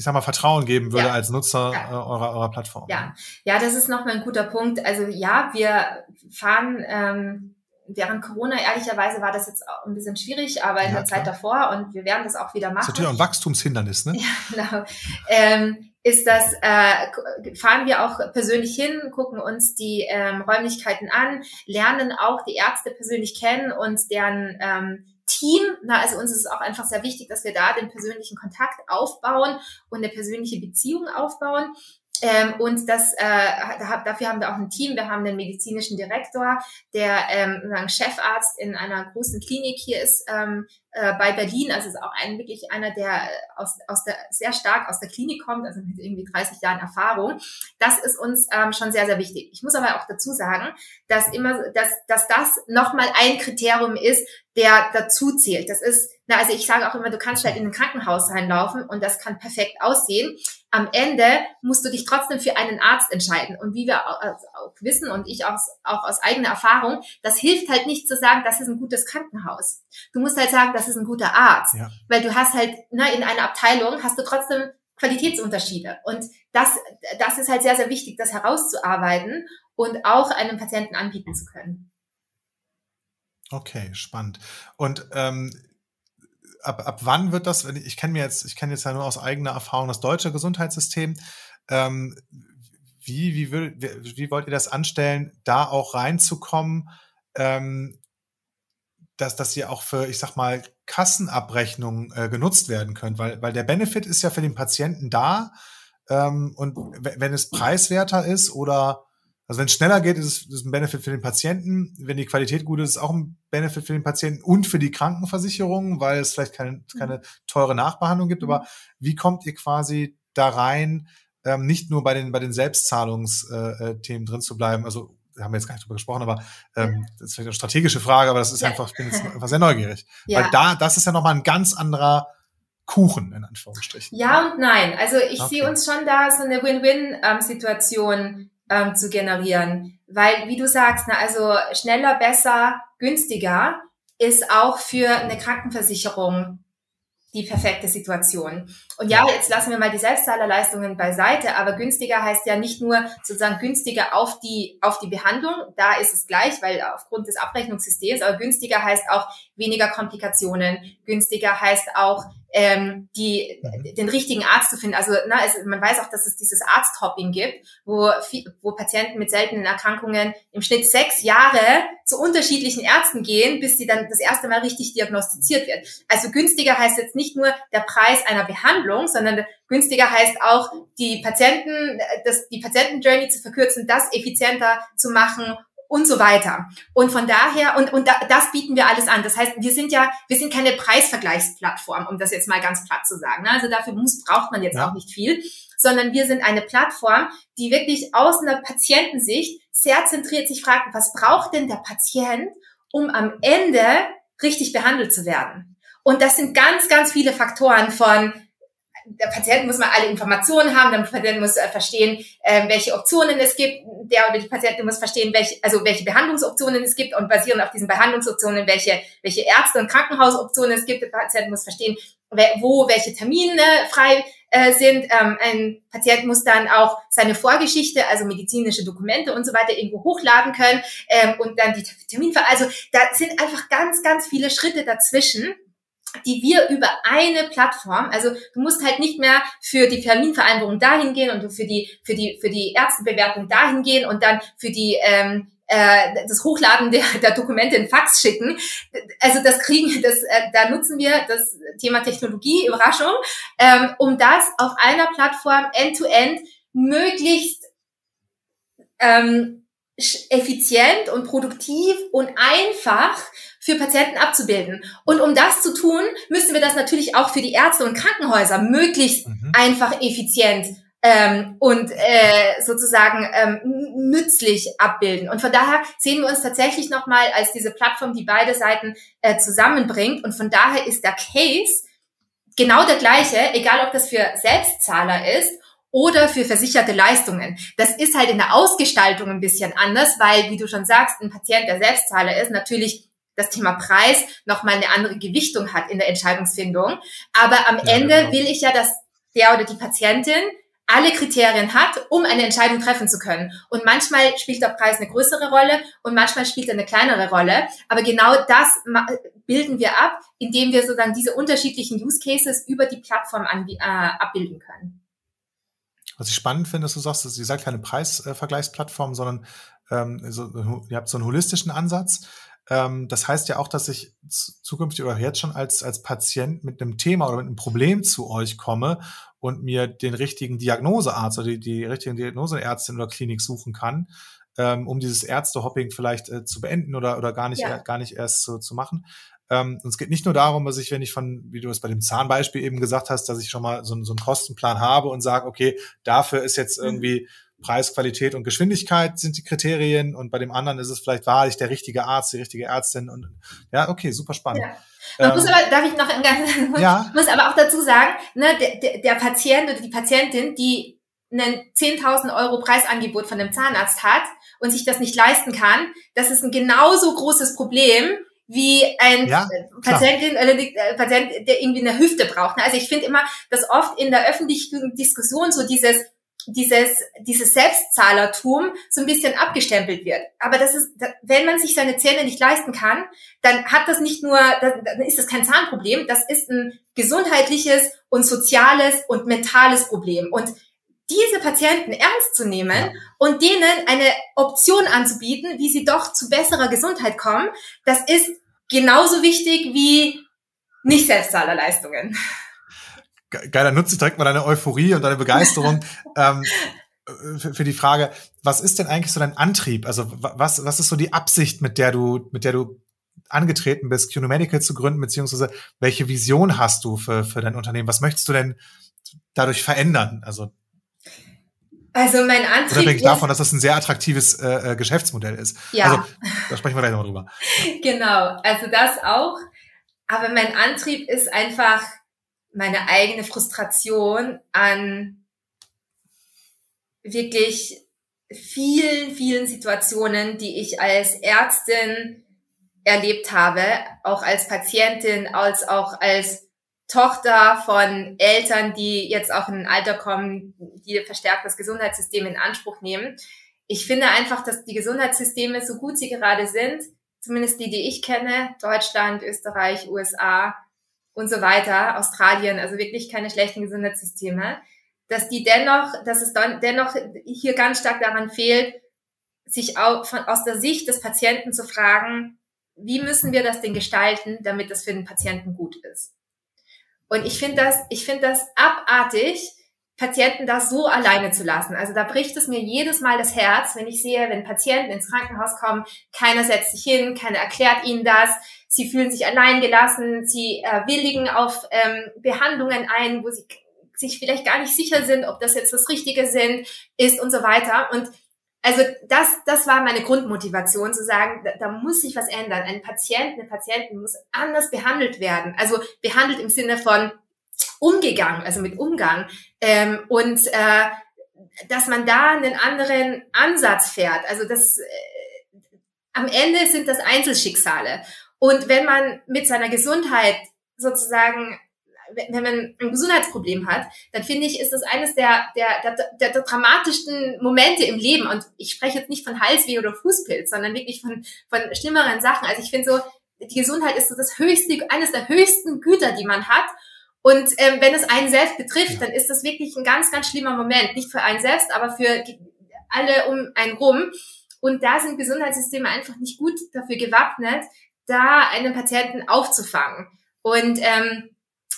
ich sag mal, Vertrauen geben würde ja. als Nutzer ja. Äh, eurer, eurer Plattform. Ja, ja, das ist nochmal ein guter Punkt. Also ja, wir fahren ähm, während Corona, ehrlicherweise war das jetzt auch ein bisschen schwierig, aber in ja, der klar. Zeit davor und wir werden das auch wieder machen. Das ist natürlich auch ein Wachstumshindernis, ne? (laughs) Ja, genau. Ähm, ist das, äh, fahren wir auch persönlich hin, gucken uns die ähm, Räumlichkeiten an, lernen auch die Ärzte persönlich kennen und deren ähm, Team. Na, also uns ist es auch einfach sehr wichtig, dass wir da den persönlichen Kontakt aufbauen und eine persönliche Beziehung aufbauen. Ähm, und das, äh, dafür haben wir auch ein Team. Wir haben einen medizinischen Direktor, der ähm, Chefarzt in einer großen Klinik hier ist ähm, äh, bei Berlin. Also ist auch ein, wirklich einer, der aus, aus der, sehr stark aus der Klinik kommt, also mit irgendwie 30 Jahren Erfahrung. Das ist uns ähm, schon sehr, sehr wichtig. Ich muss aber auch dazu sagen, dass immer, dass, dass das nochmal ein Kriterium ist, der dazu zählt. Das ist, na, also ich sage auch immer, du kannst halt in ein Krankenhaus reinlaufen und das kann perfekt aussehen. Am Ende musst du dich trotzdem für einen Arzt entscheiden. Und wie wir auch wissen und ich auch, auch aus eigener Erfahrung, das hilft halt nicht zu sagen, das ist ein gutes Krankenhaus. Du musst halt sagen, das ist ein guter Arzt. Ja. Weil du hast halt, ne, in einer Abteilung hast du trotzdem Qualitätsunterschiede. Und das, das ist halt sehr, sehr wichtig, das herauszuarbeiten und auch einem Patienten anbieten zu können. Okay, spannend. Und ähm, ab, ab wann wird das, ich kenne mir jetzt, ich kenne jetzt ja nur aus eigener Erfahrung das deutsche Gesundheitssystem. Ähm, wie, wie, will, wie, wie wollt ihr das anstellen, da auch reinzukommen, ähm, dass, dass ihr auch für, ich sag mal, Kassenabrechnungen äh, genutzt werden könnt? Weil, weil der Benefit ist ja für den Patienten da. Ähm, und wenn es preiswerter ist oder also wenn es schneller geht, ist es ist ein Benefit für den Patienten. Wenn die Qualität gut ist, ist es auch ein Benefit für den Patienten und für die Krankenversicherung, weil es vielleicht keine, keine mhm. teure Nachbehandlung gibt. Aber wie kommt ihr quasi da rein, ähm, nicht nur bei den, bei den Selbstzahlungsthemen äh, äh drin zu bleiben? Also da haben wir jetzt gar nicht drüber gesprochen, aber ähm, das ist vielleicht eine strategische Frage, aber das ist einfach, ich bin jetzt einfach sehr neugierig. Ja. Weil da, das ist ja nochmal ein ganz anderer Kuchen, in Anführungsstrichen. Ja und nein. Also ich okay. sehe uns schon da so eine Win-Win-Situation ähm, zu generieren. Weil, wie du sagst, na, also schneller, besser, günstiger ist auch für eine Krankenversicherung die perfekte Situation. Und ja, jetzt lassen wir mal die Selbstzahlerleistungen beiseite, aber günstiger heißt ja nicht nur sozusagen günstiger auf die, auf die Behandlung, da ist es gleich, weil aufgrund des Abrechnungssystems, aber günstiger heißt auch weniger Komplikationen, günstiger heißt auch ähm, die, mhm. den richtigen Arzt zu finden. Also na, es, man weiß auch, dass es dieses Arzthopping gibt, wo, wo Patienten mit seltenen Erkrankungen im Schnitt sechs Jahre zu unterschiedlichen Ärzten gehen, bis sie dann das erste Mal richtig diagnostiziert wird. Also günstiger heißt jetzt nicht nur der Preis einer Behandlung, sondern günstiger heißt auch die Patienten, das, die Patientenjourney zu verkürzen, das effizienter zu machen und so weiter. Und von daher, und, und da, das bieten wir alles an. Das heißt, wir sind ja, wir sind keine Preisvergleichsplattform, um das jetzt mal ganz platt zu sagen. Also dafür muss, braucht man jetzt ja. auch nicht viel, sondern wir sind eine Plattform, die wirklich aus einer Patientensicht sehr zentriert sich fragt, was braucht denn der Patient, um am Ende richtig behandelt zu werden? Und das sind ganz, ganz viele Faktoren von der Patient muss mal alle Informationen haben, der Patient muss äh, verstehen, äh, welche Optionen es gibt, der oder die Patientin muss verstehen, welche, also welche Behandlungsoptionen es gibt und basierend auf diesen Behandlungsoptionen, welche, welche Ärzte- und Krankenhausoptionen es gibt. Der Patient muss verstehen, wo welche Termine frei äh, sind. Ähm, ein Patient muss dann auch seine Vorgeschichte, also medizinische Dokumente und so weiter irgendwo hochladen können ähm, und dann die Terminver. Also da sind einfach ganz, ganz viele Schritte dazwischen die wir über eine Plattform, also du musst halt nicht mehr für die Terminvereinbarung dahin gehen und du für die für die für die Ärztebewertung dahin gehen und dann für die ähm, äh, das Hochladen der, der Dokumente in Fax schicken. Also das kriegen, das äh, da nutzen wir das Thema Technologie Überraschung, ähm, um das auf einer Plattform end to end möglichst ähm, effizient und produktiv und einfach für Patienten abzubilden. Und um das zu tun, müssen wir das natürlich auch für die Ärzte und Krankenhäuser möglichst mhm. einfach effizient ähm, und äh, sozusagen ähm, nützlich abbilden. Und von daher sehen wir uns tatsächlich nochmal als diese Plattform, die beide Seiten äh, zusammenbringt. Und von daher ist der Case genau der gleiche, egal ob das für Selbstzahler ist oder für versicherte Leistungen. Das ist halt in der Ausgestaltung ein bisschen anders, weil, wie du schon sagst, ein Patient, der Selbstzahler ist, natürlich das Thema Preis nochmal eine andere Gewichtung hat in der Entscheidungsfindung. Aber am ja, Ende genau. will ich ja, dass der oder die Patientin alle Kriterien hat, um eine Entscheidung treffen zu können. Und manchmal spielt der Preis eine größere Rolle und manchmal spielt er eine kleinere Rolle. Aber genau das bilden wir ab, indem wir sozusagen diese unterschiedlichen Use Cases über die Plattform äh, abbilden können. Was ich spannend finde, dass du sagst, dass ihr seid keine Preisvergleichsplattform, sondern ähm, so, ihr habt so einen holistischen Ansatz. Ähm, das heißt ja auch, dass ich zukünftig oder jetzt schon als, als Patient mit einem Thema oder mit einem Problem zu euch komme und mir den richtigen Diagnosearzt oder die, die richtigen Diagnoseärztin oder Klinik suchen kann, ähm, um dieses Ärztehopping vielleicht äh, zu beenden oder, oder gar nicht, ja. gar nicht erst zu, zu machen. Ähm, und es geht nicht nur darum, dass ich, wenn ich von, wie du es bei dem Zahnbeispiel eben gesagt hast, dass ich schon mal so, so einen Kostenplan habe und sage, okay, dafür ist jetzt mhm. Preis, Qualität und Geschwindigkeit sind die Kriterien und bei dem anderen ist es vielleicht wahrlich der richtige Arzt, die richtige Ärztin und ja, okay, super spannend. Ja. Man ähm, muss aber, darf ich noch ein ganz, ja. (laughs) muss aber auch dazu sagen, ne, der, der, der Patient oder die Patientin, die einen 10.000 Euro Preisangebot von einem Zahnarzt hat und sich das nicht leisten kann, das ist ein genauso großes Problem wie ein ja, Patientin oder äh, Patient, der irgendwie eine Hüfte braucht. Also ich finde immer, dass oft in der öffentlichen Diskussion so dieses dieses, dieses Selbstzahlertum so ein bisschen abgestempelt wird. Aber das ist, wenn man sich seine Zähne nicht leisten kann, dann hat das nicht nur, dann ist das kein Zahnproblem, das ist ein gesundheitliches und soziales und mentales Problem. Und diese Patienten ernst zu nehmen und denen eine Option anzubieten, wie sie doch zu besserer Gesundheit kommen, das ist genauso wichtig wie nicht Selbstzahlerleistungen. Geiler, nutze direkt mal deine Euphorie und deine Begeisterung (laughs) ähm, für, für die Frage, was ist denn eigentlich so dein Antrieb? Also was, was ist so die Absicht, mit der du, mit der du angetreten bist, QNO Medical zu gründen, beziehungsweise welche Vision hast du für, für dein Unternehmen? Was möchtest du denn dadurch verändern? Also also mein Antrieb Unabhängig davon, dass das ein sehr attraktives äh, äh, Geschäftsmodell ist. Ja. Also, da sprechen wir gleich nochmal drüber. (laughs) Genau, also das auch. Aber mein Antrieb ist einfach meine eigene Frustration an wirklich vielen, vielen Situationen, die ich als Ärztin erlebt habe, auch als Patientin, als auch als Tochter von Eltern, die jetzt auch in ein Alter kommen, die verstärkt das Gesundheitssystem in Anspruch nehmen. Ich finde einfach, dass die Gesundheitssysteme, so gut sie gerade sind, zumindest die, die ich kenne, Deutschland, Österreich, USA und so weiter, Australien, also wirklich keine schlechten Gesundheitssysteme, dass die dennoch, dass es dann dennoch hier ganz stark daran fehlt, sich auch von, aus der Sicht des Patienten zu fragen, wie müssen wir das denn gestalten, damit das für den Patienten gut ist? Und ich finde das, ich finde das abartig, Patienten da so alleine zu lassen. Also da bricht es mir jedes Mal das Herz, wenn ich sehe, wenn Patienten ins Krankenhaus kommen, keiner setzt sich hin, keiner erklärt ihnen das, sie fühlen sich allein gelassen, sie äh, willigen auf ähm, Behandlungen ein, wo sie sich vielleicht gar nicht sicher sind, ob das jetzt das Richtige sind, ist und so weiter. Und also das, das war meine Grundmotivation, zu sagen, da, da muss sich was ändern. Ein Patient, eine Patientin muss anders behandelt werden. Also behandelt im Sinne von umgegangen, also mit Umgang. Ähm, und äh, dass man da einen anderen Ansatz fährt. Also das äh, am Ende sind das Einzelschicksale. Und wenn man mit seiner Gesundheit sozusagen wenn man ein Gesundheitsproblem hat, dann finde ich, ist das eines der, der, der, der, dramatischsten Momente im Leben. Und ich spreche jetzt nicht von Halsweh oder Fußpilz, sondern wirklich von, von schlimmeren Sachen. Also ich finde so, die Gesundheit ist so das höchste, eines der höchsten Güter, die man hat. Und ähm, wenn es einen selbst betrifft, dann ist das wirklich ein ganz, ganz schlimmer Moment. Nicht für einen selbst, aber für alle um einen rum. Und da sind Gesundheitssysteme einfach nicht gut dafür gewappnet, da einen Patienten aufzufangen. Und ähm,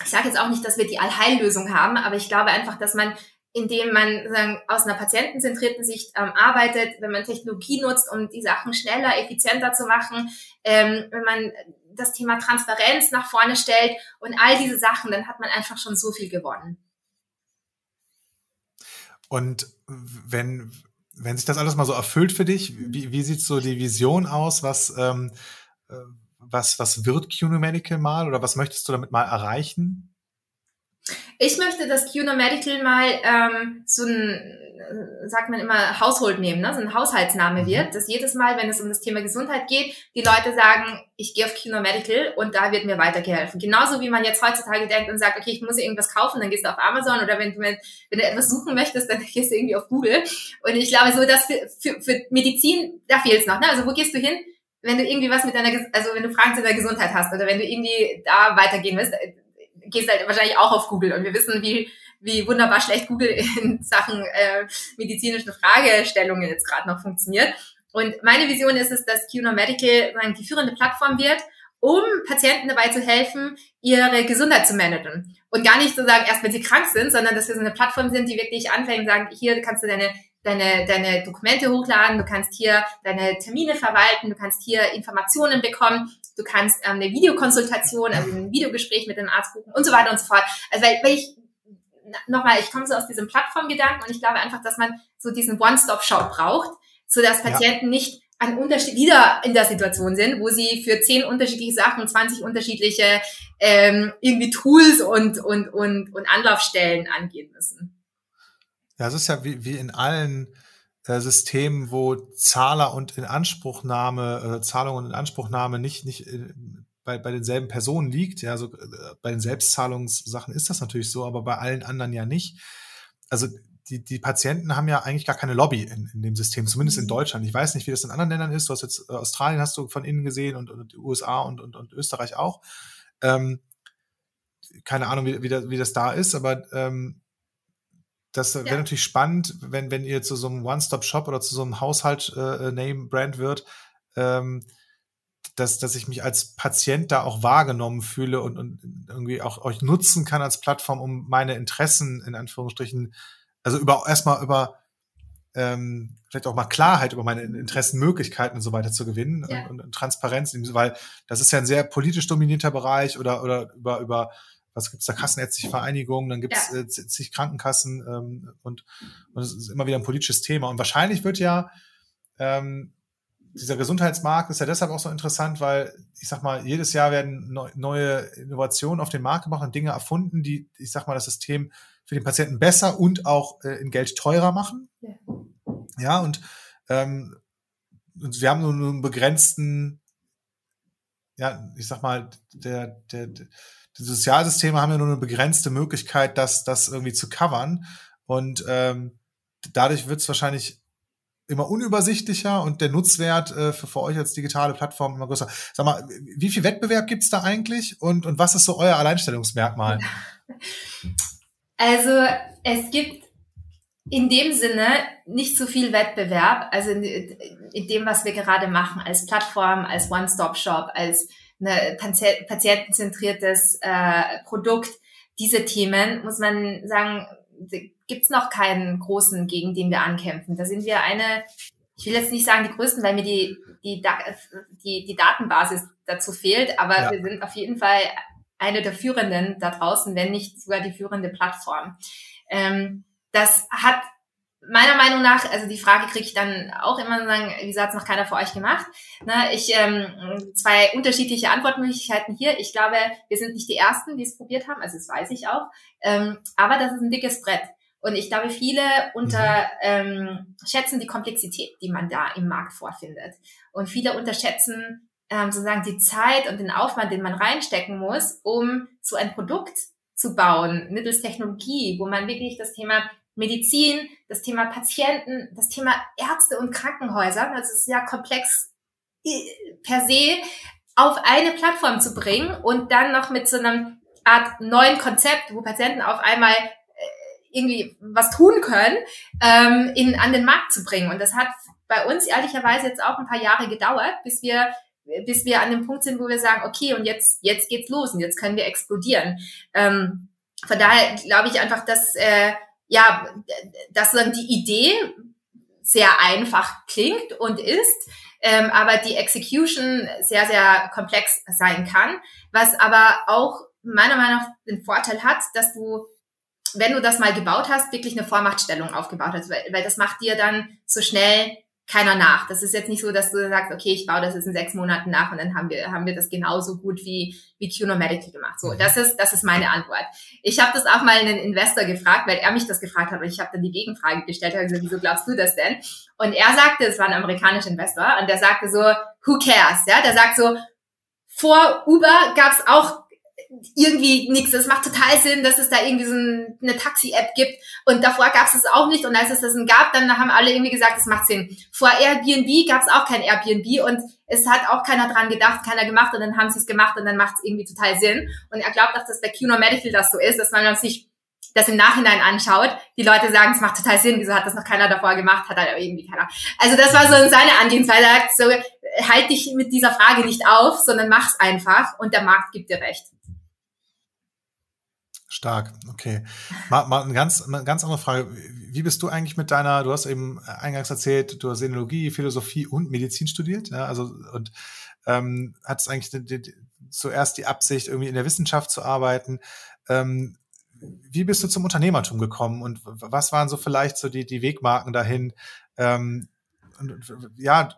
ich sage jetzt auch nicht, dass wir die Allheillösung haben, aber ich glaube einfach, dass man, indem man sagen, aus einer patientenzentrierten Sicht ähm, arbeitet, wenn man Technologie nutzt, um die Sachen schneller, effizienter zu machen, ähm, wenn man das Thema Transparenz nach vorne stellt und all diese Sachen, dann hat man einfach schon so viel gewonnen. Und wenn, wenn sich das alles mal so erfüllt für dich, wie, wie sieht so die Vision aus? Was, ähm, äh, was, was wird QNO Medical mal oder was möchtest du damit mal erreichen? Ich möchte, dass QNO Medical mal ähm, so ein, sagt man immer, Household nehmen, ne? so ein Haushaltsname mhm. wird, dass jedes Mal, wenn es um das Thema Gesundheit geht, die Leute sagen, ich gehe auf QNO Medical und da wird mir weitergeholfen. Genauso wie man jetzt heutzutage denkt und sagt, okay, ich muss irgendwas kaufen, dann gehst du auf Amazon oder wenn du, wenn du etwas suchen möchtest, dann (laughs) gehst du irgendwie auf Google. Und ich glaube so, dass für, für, für Medizin, da fehlt es noch. Ne? Also wo gehst du hin? Wenn du irgendwie was mit deiner, also wenn du Fragen zu deiner Gesundheit hast oder wenn du irgendwie da weitergehen willst, äh, gehst halt wahrscheinlich auch auf Google und wir wissen, wie, wie wunderbar schlecht Google in Sachen äh, medizinischen Fragestellungen jetzt gerade noch funktioniert. Und meine Vision ist es, dass QNO Medical die führende Plattform wird, um Patienten dabei zu helfen, ihre Gesundheit zu managen. Und gar nicht so sagen, erst wenn sie krank sind, sondern dass wir so eine Plattform sind, die wirklich anfängt und sagen, hier kannst du deine deine, deine Dokumente hochladen, du kannst hier deine Termine verwalten, du kannst hier Informationen bekommen, du kannst ähm, eine Videokonsultation, also ein Videogespräch mit dem Arzt buchen und so weiter und so fort. Also weil, weil ich nochmal, ich komme so aus diesem Plattformgedanken und ich glaube einfach, dass man so diesen One-Stop-Shop braucht, so dass Patienten ja. nicht an Unterschied wieder in der Situation sind, wo sie für zehn unterschiedliche Sachen, 20 unterschiedliche ähm, irgendwie Tools und, und, und, und Anlaufstellen angehen müssen. Ja, es ist ja wie, wie in allen äh, Systemen, wo Zahler und Inanspruchnahme, äh, Zahlung und Inanspruchnahme nicht, nicht äh, bei, bei denselben Personen liegt. Ja, so äh, bei den Selbstzahlungssachen ist das natürlich so, aber bei allen anderen ja nicht. Also die, die Patienten haben ja eigentlich gar keine Lobby in, in dem System, zumindest in mhm. Deutschland. Ich weiß nicht, wie das in anderen Ländern ist. Du hast jetzt äh, Australien hast du von innen gesehen und, und USA und, und, und Österreich auch. Ähm, keine Ahnung, wie, wie, das, wie das da ist, aber ähm, das wäre ja. natürlich spannend, wenn, wenn ihr zu so einem One-Stop-Shop oder zu so einem Haushalt-Name-Brand äh, wird, ähm, dass, dass ich mich als Patient da auch wahrgenommen fühle und, und irgendwie auch euch nutzen kann als Plattform, um meine Interessen in Anführungsstrichen, also über erstmal über ähm, vielleicht auch mal Klarheit über meine Interessenmöglichkeiten und so weiter zu gewinnen ja. und, und, Transparenz, weil das ist ja ein sehr politisch dominierter Bereich oder, oder über, über was gibt's da, kassenärztliche Vereinigungen, dann gibt's ja. äh, zig Krankenkassen ähm, und, und es ist immer wieder ein politisches Thema. Und wahrscheinlich wird ja ähm, dieser Gesundheitsmarkt ist ja deshalb auch so interessant, weil ich sag mal, jedes Jahr werden neu, neue Innovationen auf den Markt gebracht und Dinge erfunden, die, ich sag mal, das System für den Patienten besser und auch äh, in Geld teurer machen. Ja, ja und, ähm, und wir haben nur einen begrenzten, ja, ich sag mal, der, der, der die Sozialsysteme haben ja nur eine begrenzte Möglichkeit, das, das irgendwie zu covern. Und ähm, dadurch wird es wahrscheinlich immer unübersichtlicher und der Nutzwert äh, für, für euch als digitale Plattform immer größer. Sag mal, wie viel Wettbewerb gibt's da eigentlich und, und was ist so euer Alleinstellungsmerkmal? (laughs) Also es gibt in dem Sinne nicht so viel Wettbewerb, also in, in dem, was wir gerade machen, als Plattform, als One-Stop-Shop, als eine patientenzentriertes äh, Produkt. Diese Themen, muss man sagen, gibt's noch keinen großen, gegen den wir ankämpfen. Da sind wir eine, ich will jetzt nicht sagen die größten, weil mir die, die, die, die Datenbasis dazu fehlt, aber ja. wir sind auf jeden Fall eine der führenden da draußen, wenn nicht sogar die führende Plattform. Ähm, das hat meiner Meinung nach, also die Frage kriege ich dann auch immer sagen, wie gesagt, noch keiner für euch gemacht. Na, ich ähm, zwei unterschiedliche Antwortmöglichkeiten hier. Ich glaube, wir sind nicht die ersten, die es probiert haben, also das weiß ich auch. Ähm, aber das ist ein dickes Brett. Und ich glaube, viele unterschätzen ähm, die Komplexität, die man da im Markt vorfindet. Und viele unterschätzen ähm, sozusagen die Zeit und den Aufwand, den man reinstecken muss, um so ein Produkt zu bauen mittels Technologie, wo man wirklich das Thema Medizin, das Thema Patienten, das Thema Ärzte und Krankenhäuser, das ist ja komplex äh, per se, auf eine Plattform zu bringen und dann noch mit so einem Art neuen Konzept, wo Patienten auf einmal äh, irgendwie was tun können, ähm, in, an den Markt zu bringen. Und das hat bei uns ehrlicherweise jetzt auch ein paar Jahre gedauert, bis wir bis wir an dem Punkt sind, wo wir sagen, okay, und jetzt, jetzt geht's los und jetzt können wir explodieren. Ähm, von daher glaube ich einfach, dass äh, ja, dass dann die Idee sehr einfach klingt und ist, ähm, aber die Execution sehr, sehr komplex sein kann, was aber auch meiner Meinung nach den Vorteil hat, dass du, wenn du das mal gebaut hast, wirklich eine Vormachtstellung aufgebaut hast, weil, weil das macht dir dann so schnell keiner nach. Das ist jetzt nicht so, dass du sagst, okay, ich baue das jetzt in sechs Monaten nach und dann haben wir, haben wir das genauso gut wie, wie QNO Medical gemacht. So, das ist, das ist meine Antwort. Ich habe das auch mal einen Investor gefragt, weil er mich das gefragt hat und ich habe dann die Gegenfrage gestellt, habe gesagt, wieso glaubst du das denn? Und er sagte, es war ein amerikanischer Investor und der sagte so, who cares? Ja, der sagt so, vor Uber gab es auch irgendwie nichts. Es macht total Sinn, dass es da irgendwie so eine Taxi-App gibt. Und davor gab es es auch nicht. Und als es das gab, dann haben alle irgendwie gesagt, es macht Sinn. Vor Airbnb gab es auch kein Airbnb und es hat auch keiner dran gedacht, keiner gemacht und dann haben sie es gemacht und dann macht es irgendwie total Sinn. Und er glaubt auch, dass bei QNO Medical das so ist, dass man sich das im Nachhinein anschaut, die Leute sagen, es macht total Sinn, wieso hat das noch keiner davor gemacht, hat halt irgendwie keiner. Also das war so seine Angehensweise, so, halt dich mit dieser Frage nicht auf, sondern mach's einfach und der Markt gibt dir recht. Stark, okay. Mal, mal eine, ganz, eine ganz andere Frage. Wie bist du eigentlich mit deiner, du hast eben eingangs erzählt, du hast Sinologie, Philosophie und Medizin studiert, ja, also und ähm, hattest eigentlich die, die, zuerst die Absicht, irgendwie in der Wissenschaft zu arbeiten. Ähm, wie bist du zum Unternehmertum gekommen und was waren so vielleicht so die, die Wegmarken dahin? Ähm, und, ja,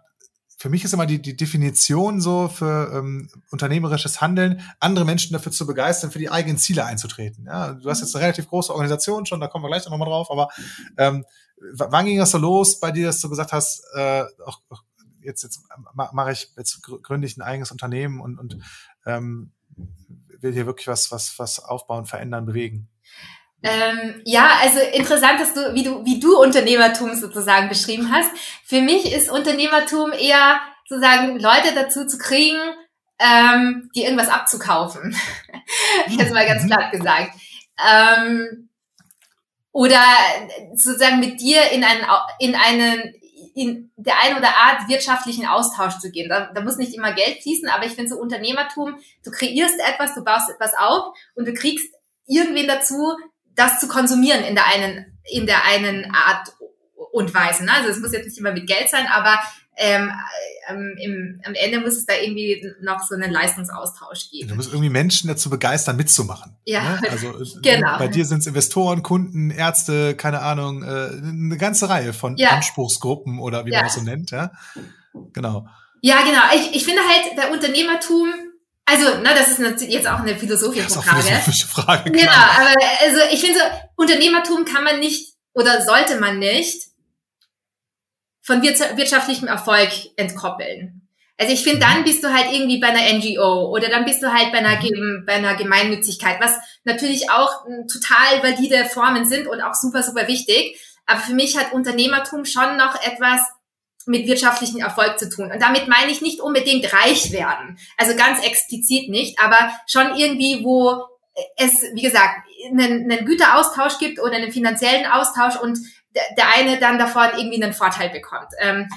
für mich ist immer die, die Definition so für ähm, unternehmerisches Handeln, andere Menschen dafür zu begeistern, für die eigenen Ziele einzutreten. Ja, du hast jetzt eine relativ große Organisation schon, da kommen wir gleich nochmal drauf, aber ähm, wann ging das so los bei dir, dass du gesagt hast, äh, auch, auch jetzt, jetzt mache ich, jetzt gründe ich ein eigenes Unternehmen und, und ähm, will hier wirklich was, was, was aufbauen, verändern, bewegen? Ähm, ja, also interessant, dass du, wie du, wie du Unternehmertum sozusagen beschrieben hast. Für mich ist Unternehmertum eher sozusagen Leute dazu zu kriegen, ähm, die irgendwas abzukaufen. (laughs) Jetzt mal ganz platt mhm. gesagt. Ähm, oder sozusagen mit dir in einen, in einen, in der ein oder Art wirtschaftlichen Austausch zu gehen. Da, da muss nicht immer Geld fließen, aber ich finde so Unternehmertum, du kreierst etwas, du baust etwas auf und du kriegst irgendwen dazu, das zu konsumieren in der einen, in der einen Art und Weise. Ne? Also es muss jetzt nicht immer mit Geld sein, aber ähm, ähm, im, am Ende muss es da irgendwie noch so einen Leistungsaustausch geben. Du musst irgendwie Menschen dazu begeistern, mitzumachen. Ja, ne? also äh, genau. Bei dir sind es Investoren, Kunden, Ärzte, keine Ahnung, äh, eine ganze Reihe von ja. Anspruchsgruppen oder wie ja. man das so nennt. Ja, genau. Ja, genau. Ich, ich finde halt bei Unternehmertum also, na, das ist jetzt auch eine philosophische das ist Frage. Philosophische Frage genau, aber also ich finde so, Unternehmertum kann man nicht oder sollte man nicht von wirtschaftlichem Erfolg entkoppeln. Also ich finde, dann mhm. bist du halt irgendwie bei einer NGO oder dann bist du halt bei einer, mhm. bei einer Gemeinnützigkeit, was natürlich auch hm, total valide Formen sind und auch super, super wichtig. Aber für mich hat Unternehmertum schon noch etwas mit wirtschaftlichem Erfolg zu tun. Und damit meine ich nicht unbedingt reich werden. Also ganz explizit nicht, aber schon irgendwie, wo es, wie gesagt, einen, einen Güteraustausch gibt oder einen finanziellen Austausch und der eine dann davon irgendwie einen Vorteil bekommt. Ähm,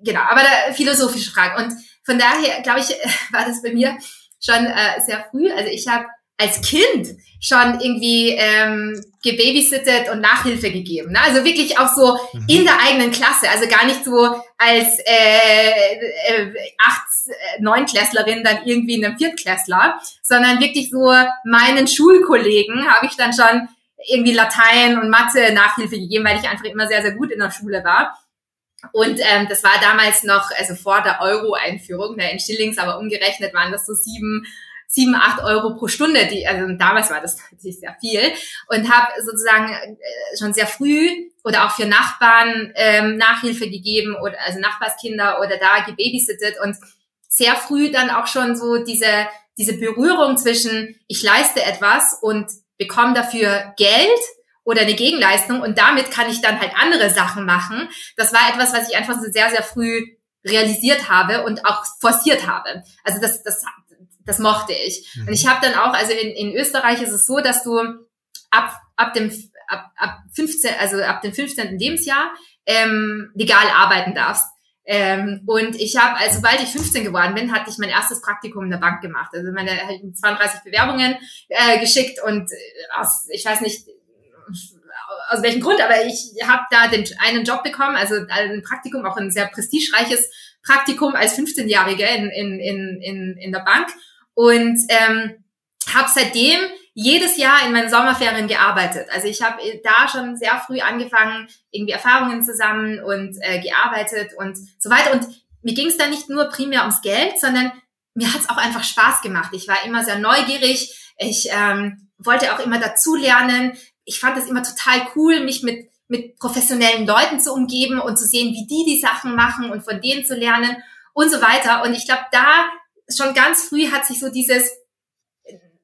genau, aber da, philosophische Frage. Und von daher, glaube ich, (laughs) war das bei mir schon äh, sehr früh. Also ich habe als Kind schon irgendwie ähm, gebabysittet und Nachhilfe gegeben. Ne? Also wirklich auch so mhm. in der eigenen Klasse, also gar nicht so als äh, äh, acht, äh, neunklässlerin dann irgendwie in einem Viertklässler, sondern wirklich so meinen Schulkollegen habe ich dann schon irgendwie Latein und Mathe Nachhilfe gegeben, weil ich einfach immer sehr, sehr gut in der Schule war. Und ähm, das war damals noch, also vor der Euro-Einführung, ne, in Schillings, aber umgerechnet waren das so sieben sieben, acht Euro pro Stunde, die, also damals war das natürlich sehr viel und habe sozusagen äh, schon sehr früh oder auch für Nachbarn ähm, Nachhilfe gegeben oder also Nachbarskinder oder da gebabysittet und sehr früh dann auch schon so diese diese Berührung zwischen ich leiste etwas und bekomme dafür Geld oder eine Gegenleistung und damit kann ich dann halt andere Sachen machen. Das war etwas, was ich einfach so sehr, sehr früh realisiert habe und auch forciert habe. Also das, das das mochte ich. Mhm. Und ich habe dann auch, also in, in Österreich ist es so, dass du ab, ab dem ab, ab 15, also ab dem 15. Lebensjahr ähm, legal arbeiten darfst. Ähm, und ich habe, also sobald ich 15 geworden bin, hatte ich mein erstes Praktikum in der Bank gemacht. Also meine halt 32 Bewerbungen äh, geschickt und äh, aus, ich weiß nicht aus welchem Grund, aber ich habe da den, einen Job bekommen, also ein Praktikum, auch ein sehr prestigereiches Praktikum als 15-Jährige in, in, in, in, in der Bank und ähm, habe seitdem jedes Jahr in meinen Sommerferien gearbeitet. Also ich habe da schon sehr früh angefangen, irgendwie Erfahrungen zusammen und äh, gearbeitet und so weiter. Und mir ging es da nicht nur primär ums Geld, sondern mir hat es auch einfach Spaß gemacht. Ich war immer sehr neugierig. Ich ähm, wollte auch immer dazu lernen. Ich fand es immer total cool, mich mit mit professionellen Leuten zu umgeben und zu sehen, wie die die Sachen machen und von denen zu lernen und so weiter. Und ich glaube, da schon ganz früh hat sich so dieses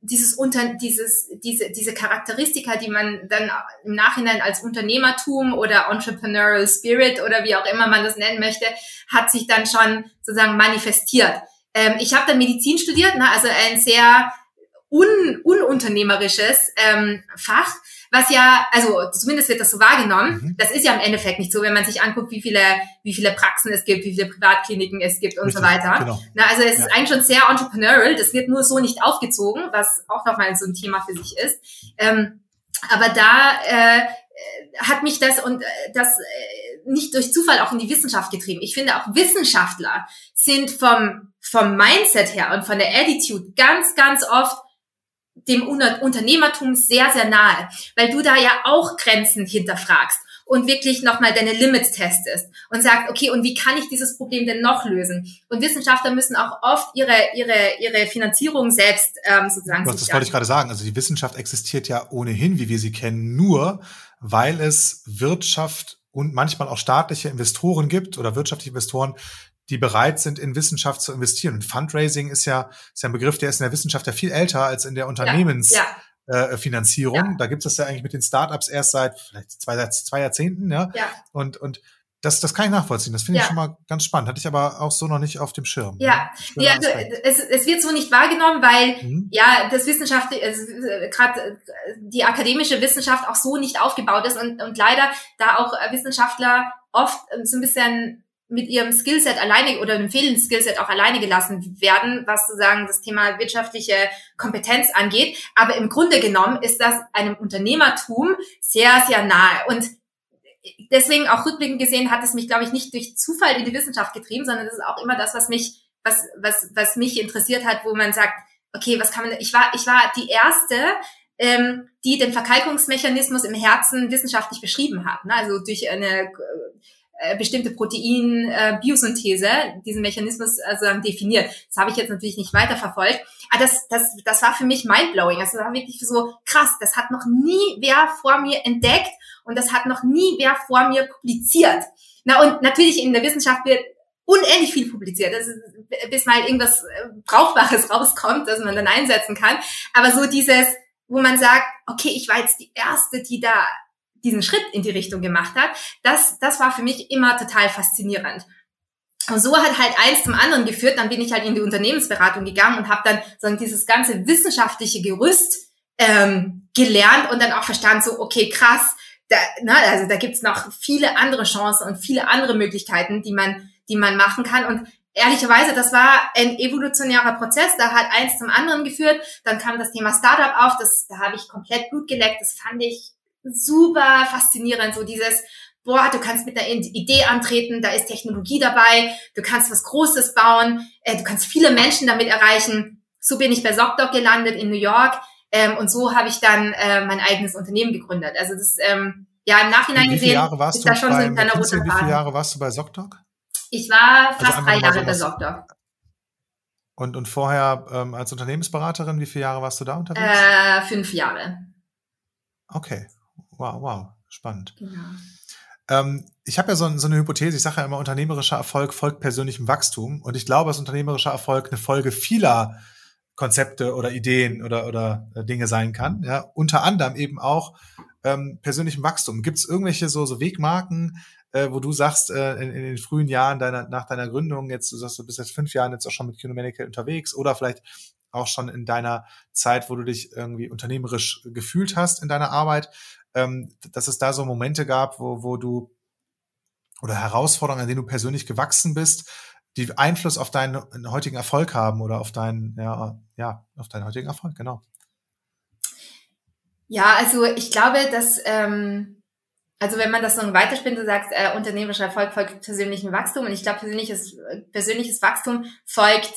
dieses unter dieses diese diese Charakteristika, die man dann im Nachhinein als Unternehmertum oder Entrepreneurial Spirit oder wie auch immer man das nennen möchte, hat sich dann schon sozusagen manifestiert. Ähm, ich habe dann Medizin studiert, ne, also ein sehr un, ununternehmerisches ähm, Fach was ja, also zumindest wird das so wahrgenommen. Mhm. Das ist ja im Endeffekt nicht so, wenn man sich anguckt, wie viele, wie viele Praxen es gibt, wie viele Privatkliniken es gibt und Richtig, so weiter. Genau. Na, also es ja. ist eigentlich schon sehr entrepreneurial. Das wird nur so nicht aufgezogen, was auch nochmal so ein Thema für sich ist. Ähm, aber da äh, hat mich das und äh, das äh, nicht durch Zufall auch in die Wissenschaft getrieben. Ich finde auch Wissenschaftler sind vom vom Mindset her und von der Attitude ganz ganz oft dem Unternehmertum sehr, sehr nahe, weil du da ja auch Grenzen hinterfragst und wirklich nochmal deine Limits testest und sagst, okay, und wie kann ich dieses Problem denn noch lösen? Und Wissenschaftler müssen auch oft ihre, ihre, ihre Finanzierung selbst ähm, sozusagen. Das wollte ich gerade sagen. Also die Wissenschaft existiert ja ohnehin, wie wir sie kennen, nur weil es Wirtschaft und manchmal auch staatliche Investoren gibt oder wirtschaftliche Investoren, die bereit sind, in Wissenschaft zu investieren. Und Fundraising ist ja, ist ja ein Begriff, der ist in der Wissenschaft ja viel älter als in der Unternehmensfinanzierung. Ja, ja. Äh, Finanzierung. Ja. Da gibt es ja eigentlich mit den Startups erst seit vielleicht zwei, zwei Jahrzehnten. Ja? ja. Und, und das, das kann ich nachvollziehen. Das finde ich schon mal ganz spannend. Hatte ich aber auch so noch nicht auf dem Schirm. Ja, ja also, es, es wird so nicht wahrgenommen, weil mhm. ja das Wissenschaft, äh, gerade die akademische Wissenschaft auch so nicht aufgebaut ist und, und leider da auch Wissenschaftler oft so ein bisschen mit ihrem Skillset alleine oder einem fehlenden Skillset auch alleine gelassen werden, was sozusagen das Thema wirtschaftliche Kompetenz angeht. Aber im Grunde genommen ist das einem Unternehmertum sehr, sehr nahe. Und deswegen auch rückblickend gesehen hat es mich, glaube ich, nicht durch Zufall in die Wissenschaft getrieben, sondern das ist auch immer das, was mich, was, was, was mich interessiert hat, wo man sagt, okay, was kann man, ich war, ich war die erste, ähm, die den Verkalkungsmechanismus im Herzen wissenschaftlich beschrieben hat. Ne? Also durch eine äh, bestimmte Protein-Biosynthese, äh, diesen Mechanismus also definiert. Das habe ich jetzt natürlich nicht weiterverfolgt. Aber das, das, das war für mich mindblowing. Also das war wirklich so krass. Das hat noch nie wer vor mir entdeckt und das hat noch nie wer vor mir publiziert. Na und natürlich in der Wissenschaft wird unendlich viel publiziert, ist, bis mal irgendwas Brauchbares (laughs) rauskommt, das man dann einsetzen kann. Aber so dieses, wo man sagt, okay, ich war jetzt die erste, die da diesen Schritt in die Richtung gemacht hat, das, das war für mich immer total faszinierend. Und so hat halt eins zum anderen geführt. Dann bin ich halt in die Unternehmensberatung gegangen und habe dann so dieses ganze wissenschaftliche Gerüst ähm, gelernt und dann auch verstanden, so, okay, krass, da, na, also da gibt's noch viele andere Chancen und viele andere Möglichkeiten, die man, die man machen kann. Und ehrlicherweise, das war ein evolutionärer Prozess, da hat eins zum anderen geführt. Dann kam das Thema Startup auf, das, da habe ich komplett Blut geleckt, das fand ich super faszinierend, so dieses, boah, du kannst mit einer Idee antreten, da ist Technologie dabei, du kannst was Großes bauen, äh, du kannst viele Menschen damit erreichen. So bin ich bei ZocDoc gelandet in New York ähm, und so habe ich dann äh, mein eigenes Unternehmen gegründet. Also das, ähm, ja, im Nachhinein gesehen, Jahre warst ist da schon so ein kleiner roter Wie viele Jahre warst du bei ZocDoc? Ich war also fast also drei Jahre so bei ZocDoc. Und, und vorher ähm, als Unternehmensberaterin, wie viele Jahre warst du da unterwegs? Äh, fünf Jahre. Okay, Wow, wow, spannend. Genau. Ähm, ich habe ja so, so, eine Hypothese, ich sage ja immer, unternehmerischer Erfolg folgt persönlichem Wachstum. Und ich glaube, dass unternehmerischer Erfolg eine Folge vieler Konzepte oder Ideen oder, oder äh, Dinge sein kann. Ja, unter anderem eben auch ähm, persönlichem Wachstum. Gibt es irgendwelche so, so Wegmarken, äh, wo du sagst, äh, in, in, den frühen Jahren deiner, nach deiner Gründung, jetzt du sagst, du bist jetzt fünf Jahren jetzt auch schon mit Medical unterwegs oder vielleicht auch schon in deiner Zeit, wo du dich irgendwie unternehmerisch gefühlt hast in deiner Arbeit, ähm, dass es da so Momente gab, wo, wo du oder Herausforderungen, an denen du persönlich gewachsen bist, die Einfluss auf deinen heutigen Erfolg haben oder auf deinen, ja, ja, auf deinen heutigen Erfolg, genau. Ja, also ich glaube, dass, ähm, also wenn man das so weiterspinnt, du sagst, äh, unternehmerischer Erfolg folgt persönlichem Wachstum und ich glaube, persönliches, persönliches Wachstum folgt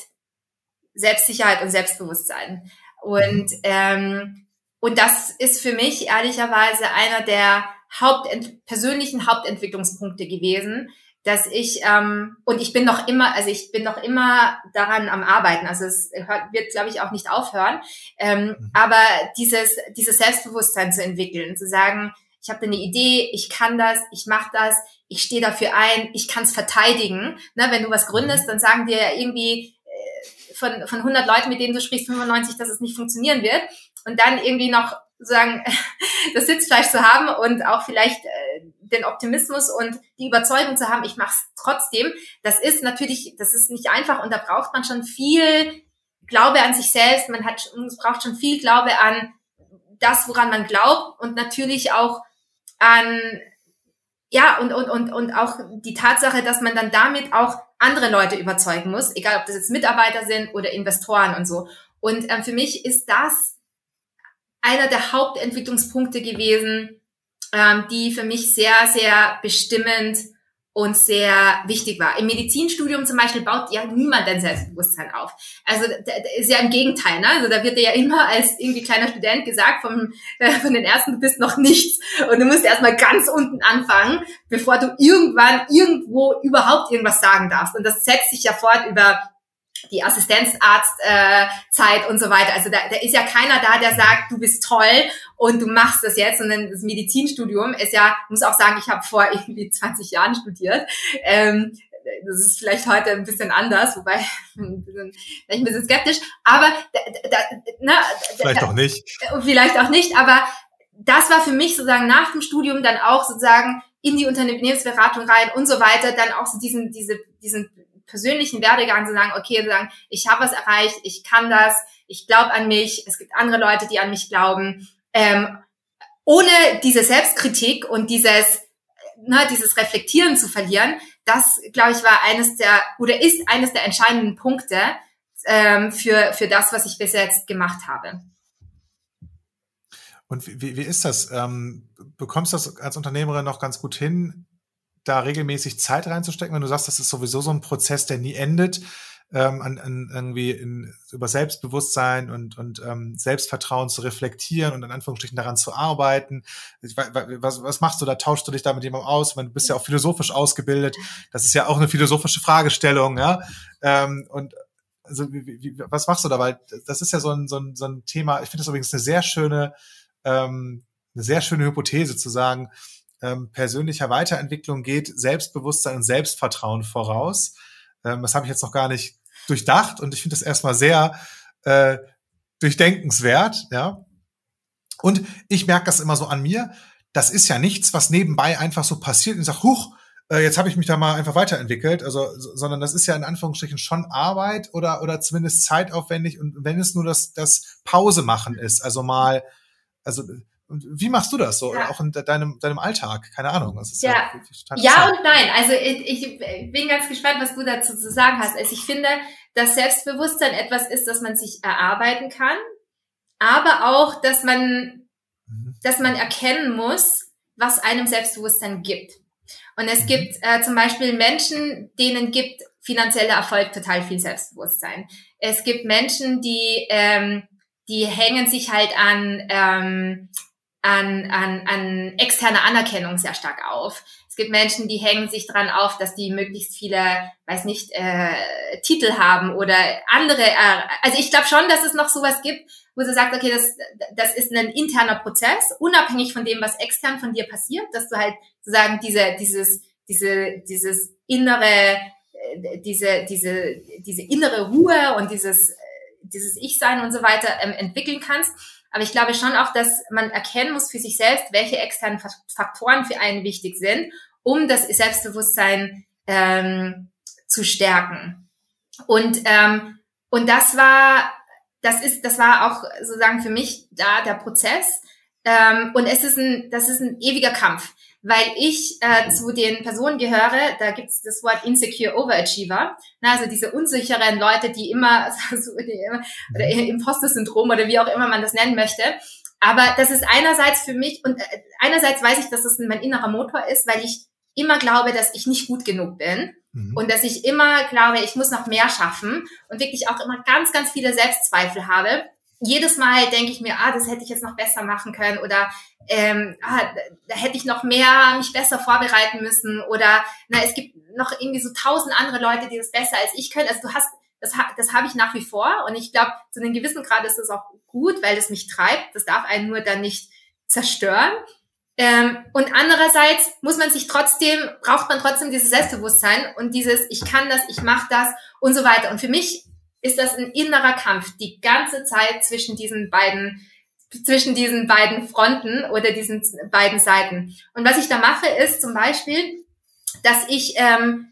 Selbstsicherheit und Selbstbewusstsein. Und ähm, und das ist für mich ehrlicherweise einer der Hauptent persönlichen Hauptentwicklungspunkte gewesen, dass ich ähm, und ich bin noch immer, also ich bin noch immer daran am Arbeiten. Also es hört, wird, glaube ich, auch nicht aufhören. Ähm, mhm. Aber dieses dieses Selbstbewusstsein zu entwickeln, zu sagen, ich habe eine Idee, ich kann das, ich mache das, ich stehe dafür ein, ich kann es verteidigen. Ne, wenn du was gründest, mhm. dann sagen dir irgendwie von, von 100 Leuten, mit denen du sprichst, 95, dass es nicht funktionieren wird. Und dann irgendwie noch sagen, (laughs) das Sitzfleisch zu haben und auch vielleicht äh, den Optimismus und die Überzeugung zu haben, ich mache es trotzdem, das ist natürlich, das ist nicht einfach und da braucht man schon viel Glaube an sich selbst, man hat, braucht schon viel Glaube an das, woran man glaubt und natürlich auch an ja und und und und auch die Tatsache, dass man dann damit auch andere Leute überzeugen muss, egal ob das jetzt Mitarbeiter sind oder Investoren und so. Und ähm, für mich ist das einer der Hauptentwicklungspunkte gewesen, ähm, die für mich sehr, sehr bestimmend und sehr wichtig war. Im Medizinstudium zum Beispiel baut ja niemand dein Selbstbewusstsein auf. Also ist ja im Gegenteil, ne? Also da wird dir ja immer als irgendwie kleiner Student gesagt vom, äh, von den ersten, du bist noch nichts und du musst erstmal ganz unten anfangen, bevor du irgendwann irgendwo überhaupt irgendwas sagen darfst. Und das setzt sich ja fort über die Assistenzarztzeit äh, und so weiter. Also da, da ist ja keiner da, der sagt, du bist toll und du machst das jetzt. sondern das Medizinstudium ist ja, muss auch sagen, ich habe vor (laughs) irgendwie 20 Jahren studiert. Ähm, das ist vielleicht heute ein bisschen anders, wobei (laughs) ein bisschen, vielleicht ein bisschen skeptisch. Aber da, da, na, vielleicht da, auch nicht. Vielleicht auch nicht. Aber das war für mich sozusagen nach dem Studium dann auch sozusagen in die Unternehmensberatung rein und so weiter, dann auch so diesen, diese, diesen persönlichen Werdegang zu sagen, okay, zu sagen, ich habe was erreicht, ich kann das, ich glaube an mich, es gibt andere Leute, die an mich glauben. Ähm, ohne diese Selbstkritik und dieses, ne, dieses Reflektieren zu verlieren, das, glaube ich, war eines der oder ist eines der entscheidenden Punkte ähm, für, für das, was ich bis jetzt gemacht habe. Und wie, wie ist das? Ähm, bekommst du das als Unternehmerin noch ganz gut hin, da regelmäßig Zeit reinzustecken, wenn du sagst, das ist sowieso so ein Prozess, der nie endet, ähm, an, an irgendwie in, über Selbstbewusstsein und, und ähm, Selbstvertrauen zu reflektieren und in Anführungsstrichen daran zu arbeiten. Was, was machst du da? Tauschst du dich da mit jemandem aus? Du bist ja auch philosophisch ausgebildet. Das ist ja auch eine philosophische Fragestellung, ja. Ähm, und also wie, wie, was machst du da? Weil das ist ja so ein, so ein, so ein Thema. Ich finde das übrigens eine sehr schöne, ähm, eine sehr schöne Hypothese zu sagen, ähm, persönlicher Weiterentwicklung geht Selbstbewusstsein und Selbstvertrauen voraus. Ähm, das habe ich jetzt noch gar nicht durchdacht und ich finde das erstmal sehr äh, durchdenkenswert, ja. Und ich merke das immer so an mir. Das ist ja nichts, was nebenbei einfach so passiert und ich sage, huch, äh, jetzt habe ich mich da mal einfach weiterentwickelt, also, sondern das ist ja in Anführungsstrichen schon Arbeit oder, oder zumindest zeitaufwendig und wenn es nur das, das Pause machen ist, also mal, also wie machst du das so? Ja. Auch in deinem, deinem Alltag? Keine Ahnung. Ja, ja, ja und nein. Also ich, ich bin ganz gespannt, was du dazu zu sagen hast. Also ich finde, dass Selbstbewusstsein etwas ist, das man sich erarbeiten kann, aber auch, dass man, mhm. dass man erkennen muss, was einem Selbstbewusstsein gibt. Und es mhm. gibt äh, zum Beispiel Menschen, denen gibt finanzieller Erfolg total viel Selbstbewusstsein. Es gibt Menschen, die ähm, die hängen sich halt an ähm, an, an, an externer Anerkennung sehr stark auf. Es gibt Menschen, die hängen sich dran auf, dass die möglichst viele, weiß nicht, äh, Titel haben oder andere. Äh, also ich glaube schon, dass es noch sowas gibt, wo sie sagt, okay, das, das ist ein interner Prozess, unabhängig von dem, was extern von dir passiert, dass du halt sozusagen diese, dieses, diese, dieses innere, äh, diese, diese, diese innere Ruhe und dieses, äh, dieses Ich-Sein und so weiter ähm, entwickeln kannst. Aber ich glaube schon auch, dass man erkennen muss für sich selbst, welche externen Faktoren für einen wichtig sind, um das Selbstbewusstsein ähm, zu stärken. Und ähm, und das war das ist das war auch sozusagen für mich da der Prozess. Ähm, und es ist ein das ist ein ewiger Kampf weil ich äh, zu den Personen gehöre, da gibt's das Wort Insecure Overachiever, na, also diese unsicheren Leute, die immer, (laughs) also die immer oder mhm. Imposter-Syndrom oder wie auch immer man das nennen möchte. Aber das ist einerseits für mich und äh, einerseits weiß ich, dass das mein innerer Motor ist, weil ich immer glaube, dass ich nicht gut genug bin mhm. und dass ich immer glaube, ich muss noch mehr schaffen und wirklich auch immer ganz, ganz viele Selbstzweifel habe jedes Mal denke ich mir, ah, das hätte ich jetzt noch besser machen können oder ähm, ah, da hätte ich noch mehr mich besser vorbereiten müssen oder na, es gibt noch irgendwie so tausend andere Leute, die das besser als ich können. Also du hast, das, das habe ich nach wie vor und ich glaube, zu einem gewissen Grad ist das auch gut, weil das mich treibt. Das darf einen nur dann nicht zerstören. Ähm, und andererseits muss man sich trotzdem, braucht man trotzdem dieses Selbstbewusstsein und dieses, ich kann das, ich mache das und so weiter. Und für mich ist das ein innerer Kampf die ganze Zeit zwischen diesen beiden zwischen diesen beiden Fronten oder diesen beiden Seiten. Und was ich da mache, ist zum Beispiel, dass ich ähm,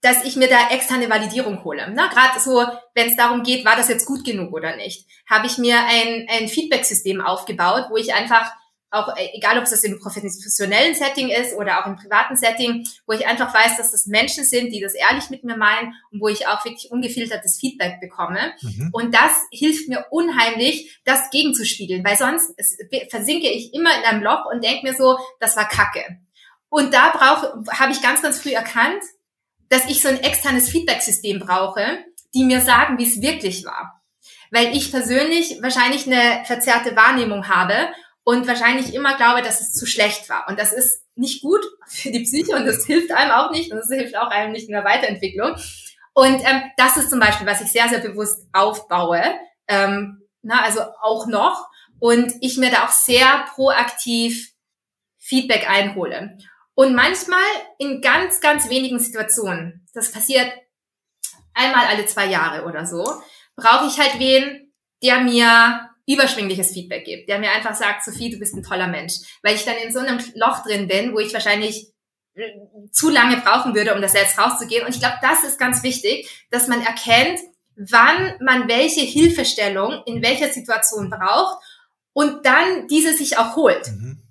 dass ich mir da externe Validierung hole. Gerade so, wenn es darum geht, war das jetzt gut genug oder nicht, habe ich mir ein, ein Feedback-System aufgebaut, wo ich einfach auch äh, egal ob es das im professionellen Setting ist oder auch im privaten Setting, wo ich einfach weiß, dass das Menschen sind, die das ehrlich mit mir meinen und wo ich auch wirklich ungefiltertes Feedback bekomme. Mhm. Und das hilft mir unheimlich, das gegenzuspiegeln, weil sonst versinke ich immer in einem Loch und denke mir so, das war Kacke. Und da brauche, habe ich ganz, ganz früh erkannt, dass ich so ein externes Feedback-System brauche, die mir sagen, wie es wirklich war. Weil ich persönlich wahrscheinlich eine verzerrte Wahrnehmung habe und wahrscheinlich immer glaube, dass es zu schlecht war. Und das ist nicht gut (laughs) für die Psyche und das hilft einem auch nicht und das hilft auch einem nicht in der Weiterentwicklung. Und ähm, das ist zum Beispiel, was ich sehr, sehr bewusst aufbaue, ähm, na, also auch noch. Und ich mir da auch sehr proaktiv Feedback einhole. Und manchmal in ganz, ganz wenigen Situationen, das passiert einmal alle zwei Jahre oder so, brauche ich halt wen, der mir überschwingliches Feedback gibt, der mir einfach sagt, Sophie, du bist ein toller Mensch. Weil ich dann in so einem Loch drin bin, wo ich wahrscheinlich äh, zu lange brauchen würde, um das selbst rauszugehen. Und ich glaube, das ist ganz wichtig, dass man erkennt, wann man welche Hilfestellung in welcher Situation braucht und dann diese sich auch holt. Mhm.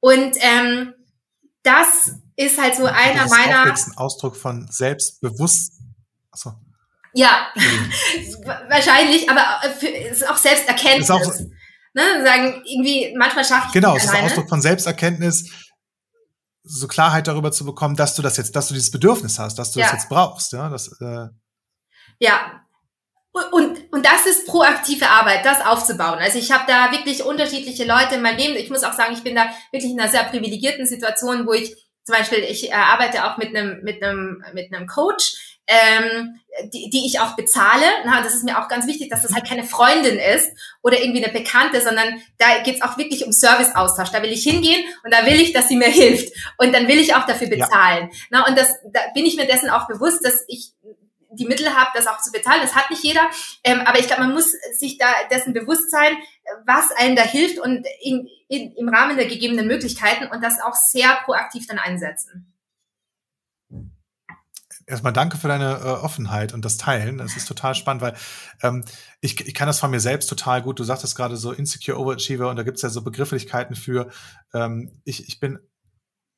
Und ähm, das ist halt so einer das ist meiner. Das ist ein Ausdruck von Selbstbewusst. Achso. Ja, (laughs) wahrscheinlich, aber für, ist auch Selbsterkenntnis. Ist auch, ne? Sagen, irgendwie, manchmal schaffe ich Genau, es ist ein Ausdruck von Selbsterkenntnis, so Klarheit darüber zu bekommen, dass du das jetzt, dass du dieses Bedürfnis hast, dass du ja. das jetzt brauchst. Ja, das, äh ja, und, und das ist proaktive Arbeit, das aufzubauen. Also ich habe da wirklich unterschiedliche Leute in meinem Leben. Ich muss auch sagen, ich bin da wirklich in einer sehr privilegierten Situation, wo ich zum Beispiel, ich äh, arbeite auch mit einem, mit einem, mit einem Coach, ähm, die, die ich auch bezahle. Na, das ist mir auch ganz wichtig, dass das halt keine Freundin ist oder irgendwie eine Bekannte, sondern da geht's auch wirklich um Serviceaustausch. Da will ich hingehen und da will ich, dass sie mir (laughs) hilft. Und dann will ich auch dafür bezahlen. Ja. Na, und das, da bin ich mir dessen auch bewusst, dass ich die Mittel habe, das auch zu bezahlen. Das hat nicht jeder. Ähm, aber ich glaube, man muss sich da dessen bewusst sein, was einem da hilft und in, in, im Rahmen der gegebenen Möglichkeiten und das auch sehr proaktiv dann einsetzen. Erstmal danke für deine äh, Offenheit und das Teilen. Das ist total spannend, weil ähm, ich, ich kann das von mir selbst total gut. Du sagtest gerade so Insecure Overachiever und da gibt es ja so Begrifflichkeiten für. Ähm, ich, ich bin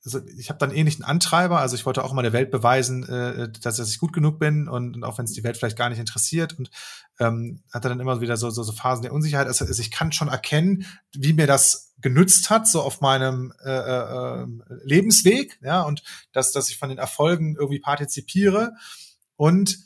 also ich habe dann ähnlichen Antreiber, also ich wollte auch mal der Welt beweisen, äh, dass, dass ich gut genug bin und, und auch wenn es die Welt vielleicht gar nicht interessiert und ähm, hatte dann immer wieder so, so, so Phasen der Unsicherheit. Also, also ich kann schon erkennen, wie mir das genützt hat, so auf meinem äh, äh, Lebensweg, ja, und dass, dass ich von den Erfolgen irgendwie partizipiere und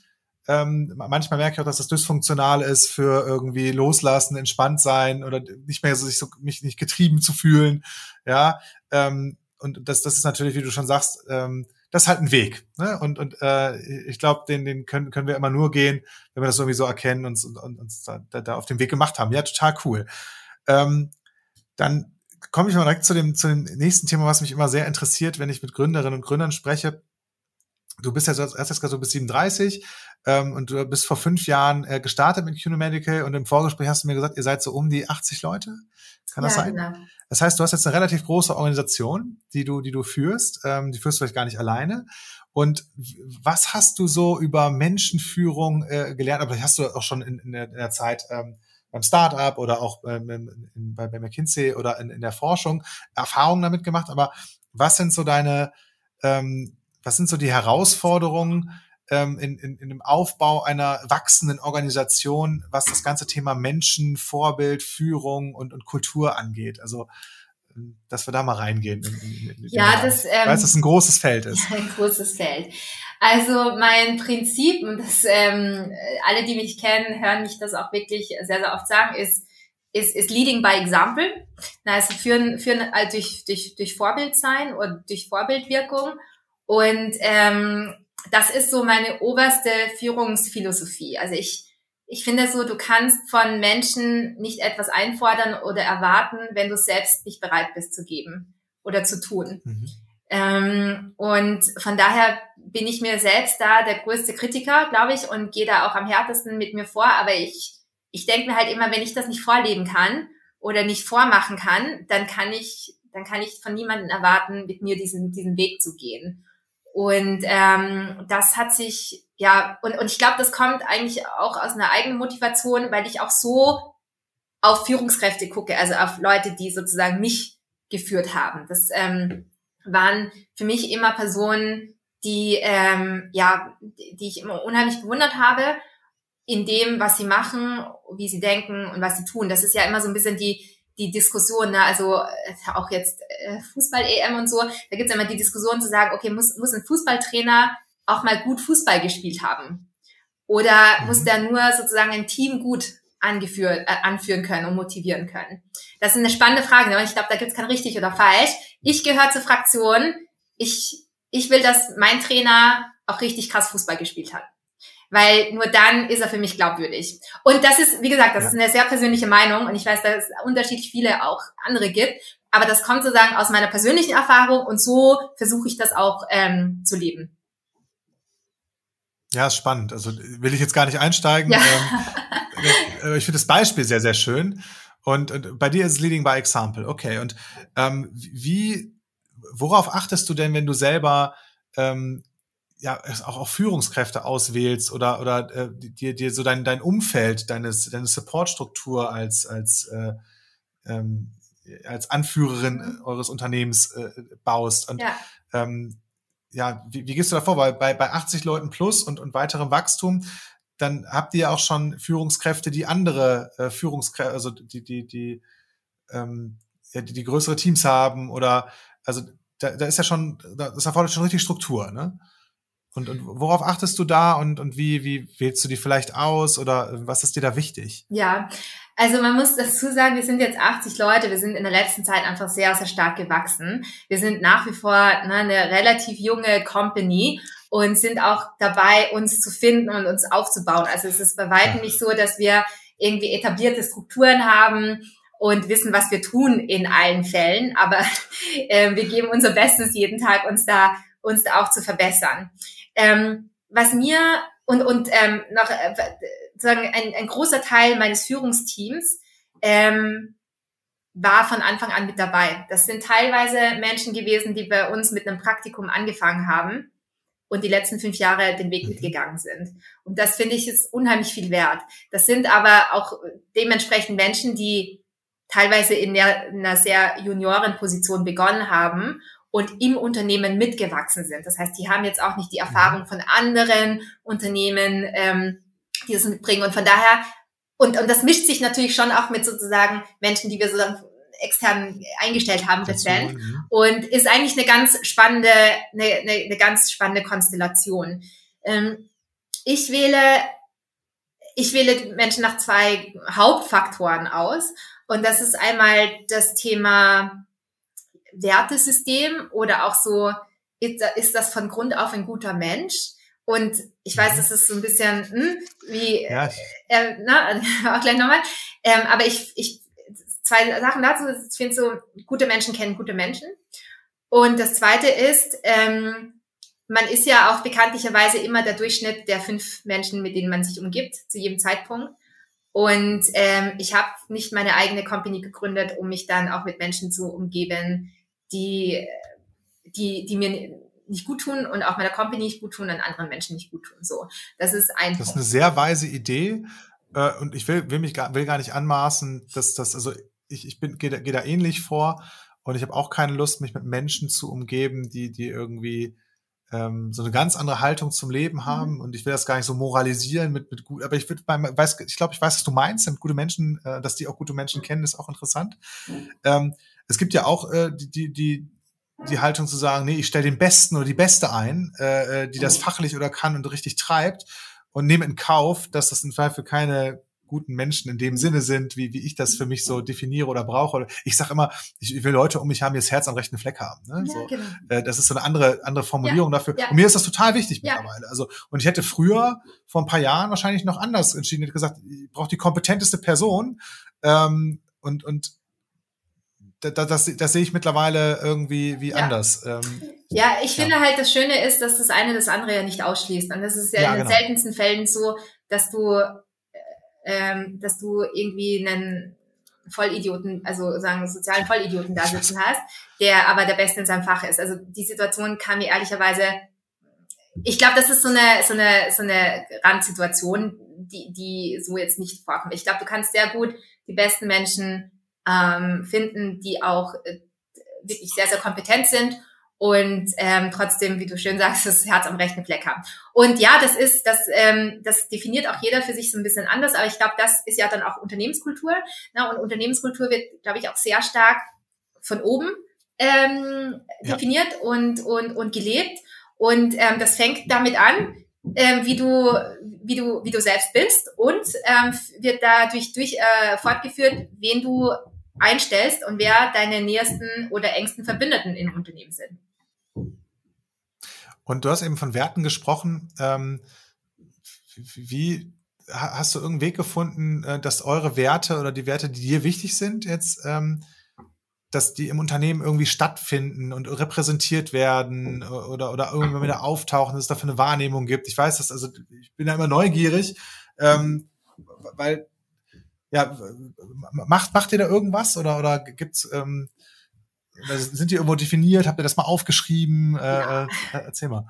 ähm, manchmal merke ich auch, dass das dysfunktional ist für irgendwie loslassen, entspannt sein oder nicht mehr so sich so mich nicht getrieben zu fühlen, ja. Ähm, und das, das ist natürlich, wie du schon sagst, ähm, das ist halt ein Weg. Ne? Und, und äh, ich glaube, den, den können, können wir immer nur gehen, wenn wir das irgendwie so erkennen und, und, und uns da, da auf dem Weg gemacht haben. Ja, total cool. Ähm, dann komme ich mal direkt zu dem, zu dem nächsten Thema, was mich immer sehr interessiert, wenn ich mit Gründerinnen und Gründern spreche. Du bist ja, erst gesagt, du bist 37 ähm, und du bist vor fünf Jahren äh, gestartet mit QNO Medical und im Vorgespräch hast du mir gesagt, ihr seid so um die 80 Leute. Kann das ja, sein? Genau. Das heißt, du hast jetzt eine relativ große Organisation, die du, die du führst. Ähm, die führst du vielleicht gar nicht alleine. Und was hast du so über Menschenführung äh, gelernt? Aber hast du auch schon in, in, der, in der Zeit ähm, beim Startup oder auch ähm, in, bei, bei McKinsey oder in, in der Forschung Erfahrungen damit gemacht. Aber was sind so deine, ähm, was sind so die Herausforderungen, ähm, in, in, in dem Aufbau einer wachsenden Organisation, was das ganze Thema Menschen, Vorbild, Führung und, und Kultur angeht. Also ähm, dass wir da mal reingehen. In, in, ja, das, ähm, weil es ein großes Feld ist. (laughs) Ein großes Feld. Also mein Prinzip, und das ähm, alle, die mich kennen, hören mich das auch wirklich sehr, sehr oft sagen, ist, ist, ist Leading by Example. Also führen, führen also durch, durch, durch Vorbild sein und durch Vorbildwirkung. Und ähm, das ist so meine oberste Führungsphilosophie. Also ich, ich finde so, du kannst von Menschen nicht etwas einfordern oder erwarten, wenn du selbst nicht bereit bist zu geben oder zu tun. Mhm. Ähm, und von daher bin ich mir selbst da der größte Kritiker, glaube ich, und gehe da auch am härtesten mit mir vor. Aber ich, ich denke mir halt immer, wenn ich das nicht vorleben kann oder nicht vormachen kann, dann kann ich, dann kann ich von niemandem erwarten, mit mir diesen, diesen Weg zu gehen. Und ähm, das hat sich, ja, und, und ich glaube, das kommt eigentlich auch aus einer eigenen Motivation, weil ich auch so auf Führungskräfte gucke, also auf Leute, die sozusagen mich geführt haben. Das ähm, waren für mich immer Personen, die, ähm, ja, die ich immer unheimlich bewundert habe in dem, was sie machen, wie sie denken und was sie tun. Das ist ja immer so ein bisschen die, die Diskussion, ne, also äh, auch jetzt äh, Fußball-EM und so, da gibt es immer die Diskussion zu sagen, okay, muss, muss ein Fußballtrainer auch mal gut Fußball gespielt haben? Oder mhm. muss der nur sozusagen ein Team gut angeführt, äh, anführen können und motivieren können? Das ist eine spannende Frage, ne? ich glaube, da gibt es kein richtig oder falsch. Ich gehöre zur Fraktion, ich, ich will, dass mein Trainer auch richtig krass Fußball gespielt hat weil nur dann ist er für mich glaubwürdig. Und das ist, wie gesagt, das ja. ist eine sehr persönliche Meinung und ich weiß, dass es unterschiedlich viele auch andere gibt, aber das kommt sozusagen aus meiner persönlichen Erfahrung und so versuche ich das auch ähm, zu leben. Ja, ist spannend. Also will ich jetzt gar nicht einsteigen. Ja. Ähm, äh, ich finde das Beispiel sehr, sehr schön. Und, und bei dir ist es Leading by Example. Okay. Und ähm, wie, worauf achtest du denn, wenn du selber ähm, ja auch, auch Führungskräfte auswählst oder oder äh, dir dir so dein dein Umfeld deines deine Supportstruktur als als äh, ähm, als Anführerin mhm. eures Unternehmens äh, baust. Und ja, ähm, ja wie, wie gehst du davor? Weil bei bei 80 Leuten plus und und weiterem Wachstum dann habt ihr auch schon Führungskräfte die andere äh, Führungskräfte also die die die ähm, ja, die, die größere Teams haben oder also da, da ist ja schon das erfordert schon richtig Struktur ne und, und worauf achtest du da und, und wie, wie wählst du die vielleicht aus oder was ist dir da wichtig? Ja, also man muss dazu sagen, wir sind jetzt 80 Leute, wir sind in der letzten Zeit einfach sehr, sehr stark gewachsen. Wir sind nach wie vor ne, eine relativ junge Company und sind auch dabei, uns zu finden und uns aufzubauen. Also es ist bei weitem nicht so, dass wir irgendwie etablierte Strukturen haben und wissen, was wir tun in allen Fällen, aber (laughs) äh, wir geben unser Bestes jeden Tag, uns da uns da auch zu verbessern. Ähm, was mir und, und ähm, noch äh, sagen, ein, ein großer Teil meines Führungsteams ähm, war von Anfang an mit dabei. Das sind teilweise Menschen gewesen, die bei uns mit einem Praktikum angefangen haben und die letzten fünf Jahre den Weg mhm. mitgegangen sind. Und das finde ich ist unheimlich viel wert. Das sind aber auch dementsprechend Menschen, die teilweise in, der, in einer sehr Juniorenposition begonnen haben und im Unternehmen mitgewachsen sind. Das heißt, die haben jetzt auch nicht die Erfahrung von anderen Unternehmen, ähm, die das mitbringen. Und von daher, und, und das mischt sich natürlich schon auch mit sozusagen Menschen, die wir sozusagen extern eingestellt haben für Sven. Und ist eigentlich eine ganz spannende, eine, eine, eine ganz spannende Konstellation. Ähm, ich wähle, ich wähle Menschen nach zwei Hauptfaktoren aus. Und das ist einmal das Thema Wertesystem oder auch so, ist das von Grund auf ein guter Mensch? Und ich weiß, mhm. das ist so ein bisschen hm, wie, ja. äh, na, (laughs) auch gleich nochmal. Ähm, aber ich, ich, zwei Sachen dazu. Ich finde so, gute Menschen kennen gute Menschen. Und das zweite ist, ähm, man ist ja auch bekanntlicherweise immer der Durchschnitt der fünf Menschen, mit denen man sich umgibt, zu jedem Zeitpunkt. Und ähm, ich habe nicht meine eigene Company gegründet, um mich dann auch mit Menschen zu umgeben, die, die, die mir nicht gut tun und auch meiner Company nicht gut tun und anderen Menschen nicht gut tun. So, das ist ein. Das ist eine sehr weise Idee. Äh, und ich will, will mich gar, will gar nicht anmaßen, dass das, also ich, ich bin, gehe da, geh da ähnlich vor und ich habe auch keine Lust, mich mit Menschen zu umgeben, die, die irgendwie ähm, so eine ganz andere Haltung zum Leben mhm. haben. Mhm. Und ich will das gar nicht so moralisieren mit, mit gut, aber ich würde weiß, ich glaube, ich weiß, was du meinst, mit gute Menschen, äh, dass die auch gute Menschen kennen, ist auch interessant. Mhm. Ähm, es gibt ja auch äh, die, die, die, die Haltung zu sagen, nee, ich stelle den Besten oder die Beste ein, äh, äh, die das fachlich oder kann und richtig treibt und nehme in Kauf, dass das im Zweifel keine guten Menschen in dem Sinne sind, wie, wie ich das für mich so definiere oder brauche. Ich sage immer, ich will Leute um mich haben, die das Herz am rechten Fleck haben. Ne? Ja, so, genau. äh, das ist so eine andere, andere Formulierung ja, dafür. Ja. Und mir ist das total wichtig mittlerweile. Also, und ich hätte früher, vor ein paar Jahren, wahrscheinlich noch anders entschieden, hätte gesagt, ich brauche die kompetenteste Person. Ähm, und, und das, das, das sehe ich mittlerweile irgendwie wie ja. anders. Ähm, ja, ich ja. finde halt, das Schöne ist, dass das eine das andere ja nicht ausschließt. Und das ist ja, ja in den genau. seltensten Fällen so, dass du, ähm, dass du irgendwie einen Vollidioten, also sagen sozialen Vollidioten da sitzen hast, der aber der Beste in seinem Fach ist. Also die Situation kam mir ehrlicherweise, ich glaube, das ist so eine, so eine, so eine Randsituation, die, die so jetzt nicht vorkommt. Ich glaube, du kannst sehr gut die besten Menschen ähm, finden, die auch äh, wirklich sehr, sehr kompetent sind und ähm, trotzdem, wie du schön sagst, das Herz am rechten Fleck haben. Und ja, das ist, das, ähm, das definiert auch jeder für sich so ein bisschen anders, aber ich glaube, das ist ja dann auch Unternehmenskultur. Ne? Und Unternehmenskultur wird, glaube ich, auch sehr stark von oben ähm, ja. definiert und, und, und gelebt. Und ähm, das fängt damit an, ähm, wie du wie du wie du selbst bist und ähm, wird dadurch durch äh, fortgeführt, wen du einstellst und wer deine nähersten oder engsten Verbündeten im Unternehmen sind. Und du hast eben von Werten gesprochen. Ähm, wie hast du irgendeinen Weg gefunden, äh, dass eure Werte oder die Werte, die dir wichtig sind, jetzt, ähm, dass die im Unternehmen irgendwie stattfinden und repräsentiert werden oder, oder irgendwann wieder auftauchen, dass es dafür eine Wahrnehmung gibt? Ich weiß das, also ich bin da immer neugierig, ähm, weil ja, macht, macht ihr da irgendwas oder, oder gibt's, ähm, sind die irgendwo definiert? Habt ihr das mal aufgeschrieben? Äh, ja. äh, erzähl mal.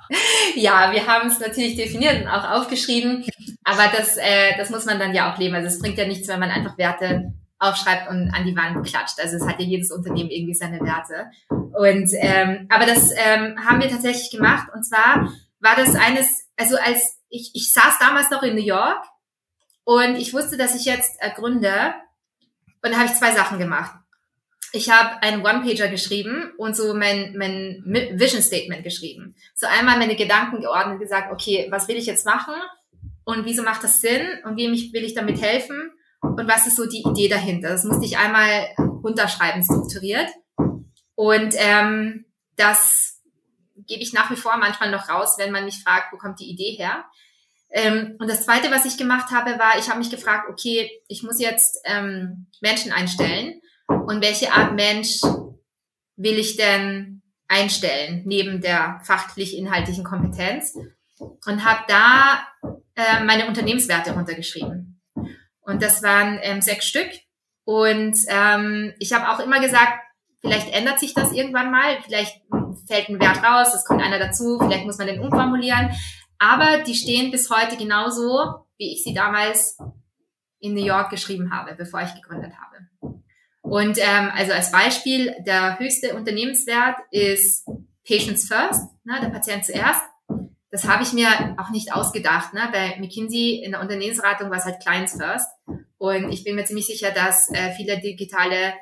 Ja, wir haben es natürlich definiert und auch aufgeschrieben, aber das, äh, das muss man dann ja auch leben. Also es bringt ja nichts, wenn man einfach Werte aufschreibt und an die Wand klatscht. Also es hat ja jedes Unternehmen irgendwie seine Werte. Und ähm, aber das ähm, haben wir tatsächlich gemacht. Und zwar war das eines, also als ich, ich saß damals noch in New York und ich wusste, dass ich jetzt äh, gründe. Und da habe ich zwei Sachen gemacht. Ich habe einen One-Pager geschrieben und so mein, mein Vision Statement geschrieben. So einmal meine Gedanken geordnet, gesagt, okay, was will ich jetzt machen und wieso macht das Sinn und wem will ich damit helfen und was ist so die Idee dahinter. Das musste ich einmal runterschreiben, strukturiert. Und ähm, das gebe ich nach wie vor manchmal noch raus, wenn man mich fragt, wo kommt die Idee her. Ähm, und das Zweite, was ich gemacht habe, war, ich habe mich gefragt, okay, ich muss jetzt ähm, Menschen einstellen und welche Art Mensch will ich denn einstellen neben der fachlich-inhaltlichen Kompetenz und habe da äh, meine Unternehmenswerte runtergeschrieben. Und das waren ähm, sechs Stück. Und ähm, ich habe auch immer gesagt, vielleicht ändert sich das irgendwann mal, vielleicht fällt ein Wert raus, es kommt einer dazu, vielleicht muss man den umformulieren. Aber die stehen bis heute genauso, wie ich sie damals in New York geschrieben habe, bevor ich gegründet habe. Und ähm, also als Beispiel, der höchste Unternehmenswert ist Patients First, ne, der Patient zuerst. Das habe ich mir auch nicht ausgedacht. Ne? Bei McKinsey in der Unternehmensratung war es halt Clients First. Und ich bin mir ziemlich sicher, dass äh, viele digitale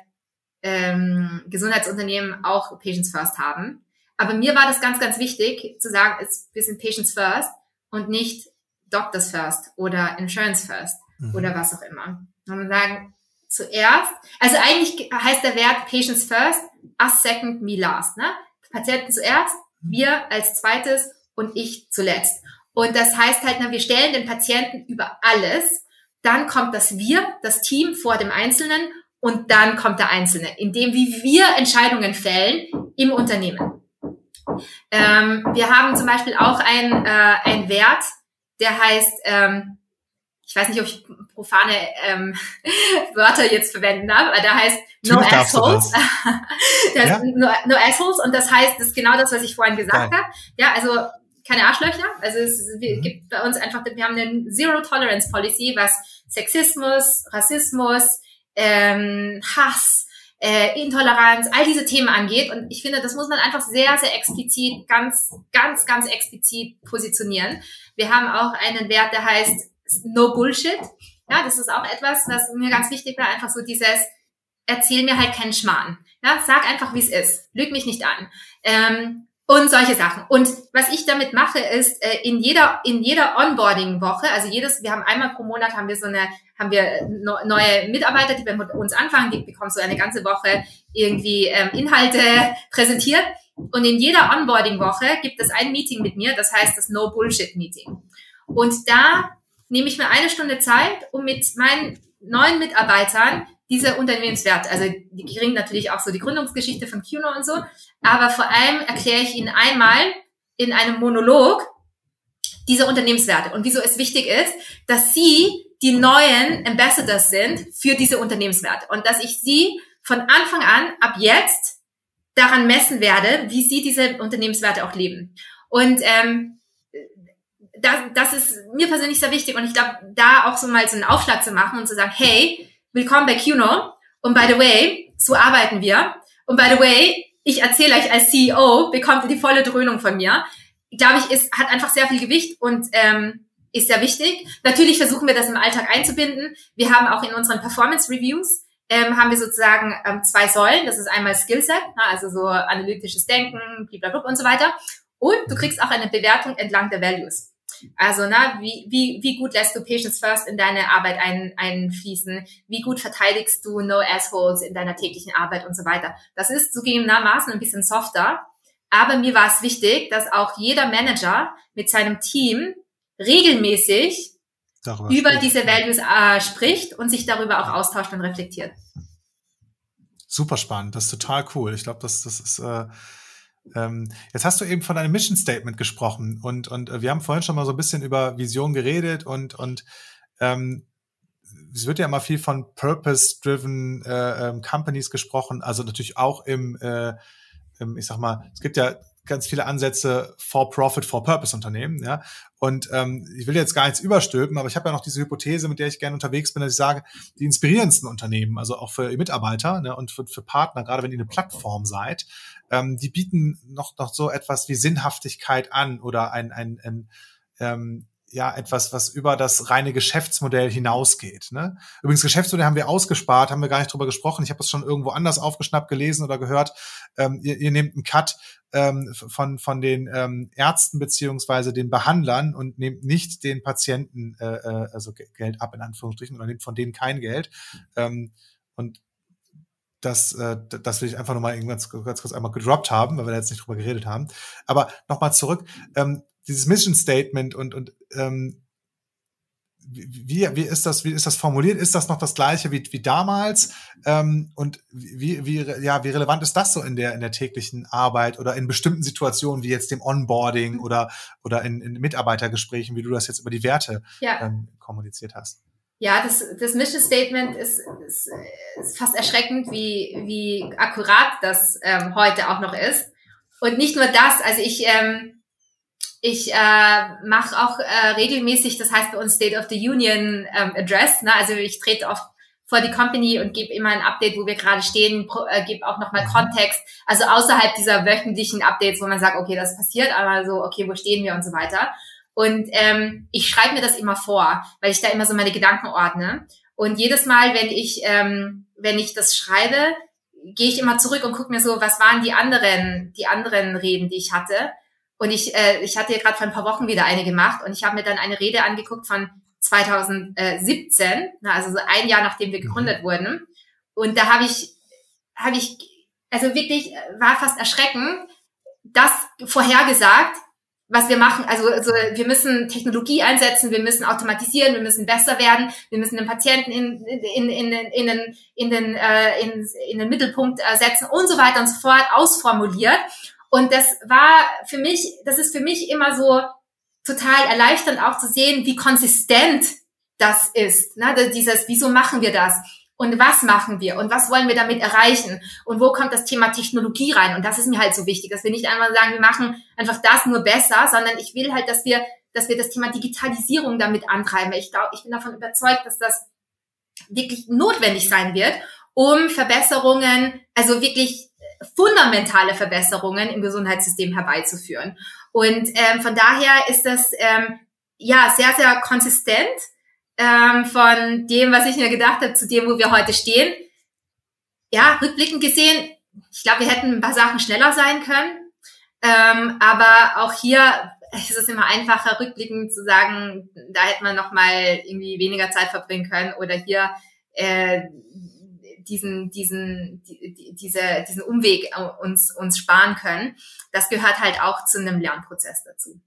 ähm, Gesundheitsunternehmen auch Patients First haben. Aber mir war das ganz, ganz wichtig zu sagen, es, wir sind Patients First und nicht Doctors First oder Insurance First mhm. oder was auch immer. Und sagen, zuerst, also eigentlich heißt der Wert Patients First, us second, me last. Ne? Patienten zuerst, mhm. wir als zweites und ich zuletzt. Und das heißt halt, na, wir stellen den Patienten über alles. Dann kommt das Wir, das Team vor dem Einzelnen und dann kommt der Einzelne, indem wie wir Entscheidungen fällen im Unternehmen. Ähm, wir haben zum Beispiel auch ein, äh, ein Wert, der heißt, ähm, ich weiß nicht, ob ich profane ähm, (laughs) Wörter jetzt verwenden darf, aber der heißt No Assholes. das (laughs) ja? no, no Assholes und das heißt, das ist genau das, was ich vorhin gesagt habe. Ja, also keine Arschlöcher. Also es mhm. gibt bei uns einfach, wir haben eine Zero Tolerance Policy, was Sexismus, Rassismus, ähm, Hass, äh, Intoleranz, all diese Themen angeht. Und ich finde, das muss man einfach sehr, sehr explizit, ganz, ganz, ganz explizit positionieren. Wir haben auch einen Wert, der heißt No Bullshit. Ja, das ist auch etwas, was mir ganz wichtig war, einfach so dieses, erzähl mir halt keinen Schmarrn. Ja, sag einfach, wie es ist. Lüg mich nicht an. Ähm, und solche Sachen. Und was ich damit mache, ist äh, in jeder in jeder Onboarding-Woche, also jedes, wir haben einmal pro Monat haben wir so eine, haben wir no, neue Mitarbeiter, die bei uns anfangen, die bekommen so eine ganze Woche irgendwie ähm, Inhalte präsentiert. Und in jeder Onboarding-Woche gibt es ein Meeting mit mir, das heißt das No Bullshit Meeting. Und da nehme ich mir eine Stunde Zeit, um mit meinen neuen Mitarbeitern diese Unternehmenswerte, also die kriegen natürlich auch so die Gründungsgeschichte von Cuno und so, aber vor allem erkläre ich Ihnen einmal in einem Monolog diese Unternehmenswerte und wieso es wichtig ist, dass Sie die neuen Ambassadors sind für diese Unternehmenswerte und dass ich Sie von Anfang an ab jetzt daran messen werde, wie Sie diese Unternehmenswerte auch leben. Und ähm, das, das ist mir persönlich sehr wichtig und ich glaube, da auch so mal so einen Aufschlag zu machen und zu sagen, hey, willkommen bei Cuno und by the way, so arbeiten wir und by the way, ich erzähle euch als CEO, bekommt ihr die volle Dröhnung von mir. Glaube ich, ist, hat einfach sehr viel Gewicht und ähm, ist sehr wichtig. Natürlich versuchen wir das im Alltag einzubinden. Wir haben auch in unseren Performance Reviews ähm, haben wir sozusagen ähm, zwei Säulen. Das ist einmal Skillset, na, also so analytisches Denken, blablabla und so weiter. Und du kriegst auch eine Bewertung entlang der Values. Also, na, wie, wie, wie gut lässt du Patients First in deine Arbeit ein, einfließen? Wie gut verteidigst du No Assholes in deiner täglichen Arbeit und so weiter? Das ist zugegebenermaßen ein bisschen softer. Aber mir war es wichtig, dass auch jeder Manager mit seinem Team regelmäßig darüber über spricht. diese Values äh, spricht und sich darüber auch austauscht und reflektiert. Super spannend, das ist total cool. Ich glaube, das, das ist äh, ähm, jetzt hast du eben von einem Mission Statement gesprochen und, und äh, wir haben vorhin schon mal so ein bisschen über Vision geredet und, und ähm, es wird ja immer viel von Purpose-driven äh, ähm, Companies gesprochen, also natürlich auch im, äh, im, ich sag mal, es gibt ja ganz viele Ansätze For-Profit, For-Purpose-Unternehmen. Ja? Und ähm, ich will jetzt gar nichts überstülpen, aber ich habe ja noch diese Hypothese, mit der ich gerne unterwegs bin, dass ich sage, die inspirierendsten Unternehmen, also auch für Mitarbeiter ne, und für, für Partner, gerade wenn ihr eine Plattform seid, ähm, die bieten noch, noch so etwas wie Sinnhaftigkeit an oder ein, ein, ein ähm, ja etwas, was über das reine Geschäftsmodell hinausgeht. Ne? Übrigens, Geschäftsmodell haben wir ausgespart, haben wir gar nicht drüber gesprochen. Ich habe es schon irgendwo anders aufgeschnappt, gelesen oder gehört. Ähm, ihr, ihr nehmt einen Cut ähm, von, von den ähm, Ärzten beziehungsweise den Behandlern und nehmt nicht den Patienten äh, äh also Geld ab, in Anführungsstrichen, oder nehmt von denen kein Geld. Ähm, und das, äh, das will ich einfach nochmal ganz, ganz kurz einmal gedroppt haben, weil wir da jetzt nicht drüber geredet haben. Aber nochmal zurück. Ähm, dieses Mission Statement und, und ähm, wie, wie ist das, wie ist das formuliert? Ist das noch das gleiche wie, wie damals? Ähm, und wie, wie, ja, wie relevant ist das so in der, in der täglichen Arbeit oder in bestimmten Situationen wie jetzt dem Onboarding mhm. oder, oder in, in Mitarbeitergesprächen, wie du das jetzt über die Werte ja. ähm, kommuniziert hast? Ja, das, das Mission Statement ist, ist, ist fast erschreckend, wie, wie akkurat das ähm, heute auch noch ist. Und nicht nur das, also ich, ähm, ich äh, mache auch äh, regelmäßig, das heißt bei uns State of the Union ähm, Address. Ne? Also ich trete oft vor die Company und gebe immer ein Update, wo wir gerade stehen, äh, gebe auch nochmal mhm. Kontext. Also außerhalb dieser wöchentlichen Updates, wo man sagt, okay, das passiert, aber so, okay, wo stehen wir und so weiter. Und ähm, ich schreibe mir das immer vor, weil ich da immer so meine Gedanken ordne. Und jedes Mal, wenn ich, ähm, wenn ich das schreibe, gehe ich immer zurück und gucke mir so, was waren die anderen, die anderen Reden, die ich hatte. Und ich, äh, ich hatte ja gerade vor ein paar Wochen wieder eine gemacht und ich habe mir dann eine Rede angeguckt von 2017, na, also so ein Jahr nachdem wir gegründet mhm. wurden. Und da habe ich, habe ich, also wirklich war fast erschreckend, das vorhergesagt, was wir machen. Also, also wir müssen Technologie einsetzen, wir müssen automatisieren, wir müssen besser werden, wir müssen den Patienten in, in, in, in, in den, in, den, äh, in, in den Mittelpunkt äh, setzen und so weiter und so fort ausformuliert. Und das war für mich, das ist für mich immer so total erleichternd auch zu sehen, wie konsistent das ist. Ne? Dieses, wieso machen wir das? Und was machen wir? Und was wollen wir damit erreichen? Und wo kommt das Thema Technologie rein? Und das ist mir halt so wichtig, dass wir nicht einmal sagen, wir machen einfach das nur besser, sondern ich will halt, dass wir, dass wir das Thema Digitalisierung damit antreiben. Ich glaube, ich bin davon überzeugt, dass das wirklich notwendig sein wird, um Verbesserungen, also wirklich fundamentale Verbesserungen im Gesundheitssystem herbeizuführen. Und ähm, von daher ist das ähm, ja sehr, sehr konsistent ähm, von dem, was ich mir gedacht habe, zu dem, wo wir heute stehen. Ja, rückblickend gesehen, ich glaube, wir hätten ein paar Sachen schneller sein können. Ähm, aber auch hier ist es immer einfacher, rückblickend zu sagen, da hätte man noch mal irgendwie weniger Zeit verbringen können oder hier äh, diesen, diesen, die, diese, diesen Umweg uns, uns sparen können. Das gehört halt auch zu einem Lernprozess dazu.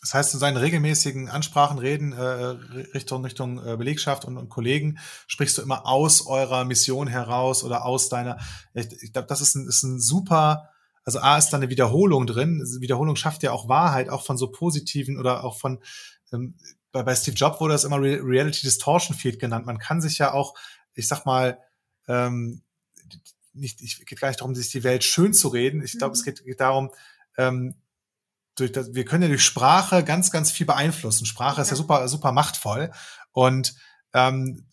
Das heißt, in seinen regelmäßigen Ansprachen, Reden äh, Richtung, Richtung äh, Belegschaft und, und Kollegen sprichst du immer aus eurer Mission heraus oder aus deiner. Ich, ich glaube, das ist ein, ist ein super. Also A ist da eine Wiederholung drin. Wiederholung schafft ja auch Wahrheit, auch von so positiven oder auch von ähm, bei, bei Steve Jobs wurde das immer Reality Distortion Field genannt. Man kann sich ja auch, ich sag mal, ähm, nicht, ich geht gar nicht darum, sich die Welt schön zu reden. Ich glaube, mhm. es geht, geht darum, ähm, durch das, wir können ja durch Sprache ganz, ganz viel beeinflussen. Sprache ja. ist ja super, super machtvoll. Und ähm,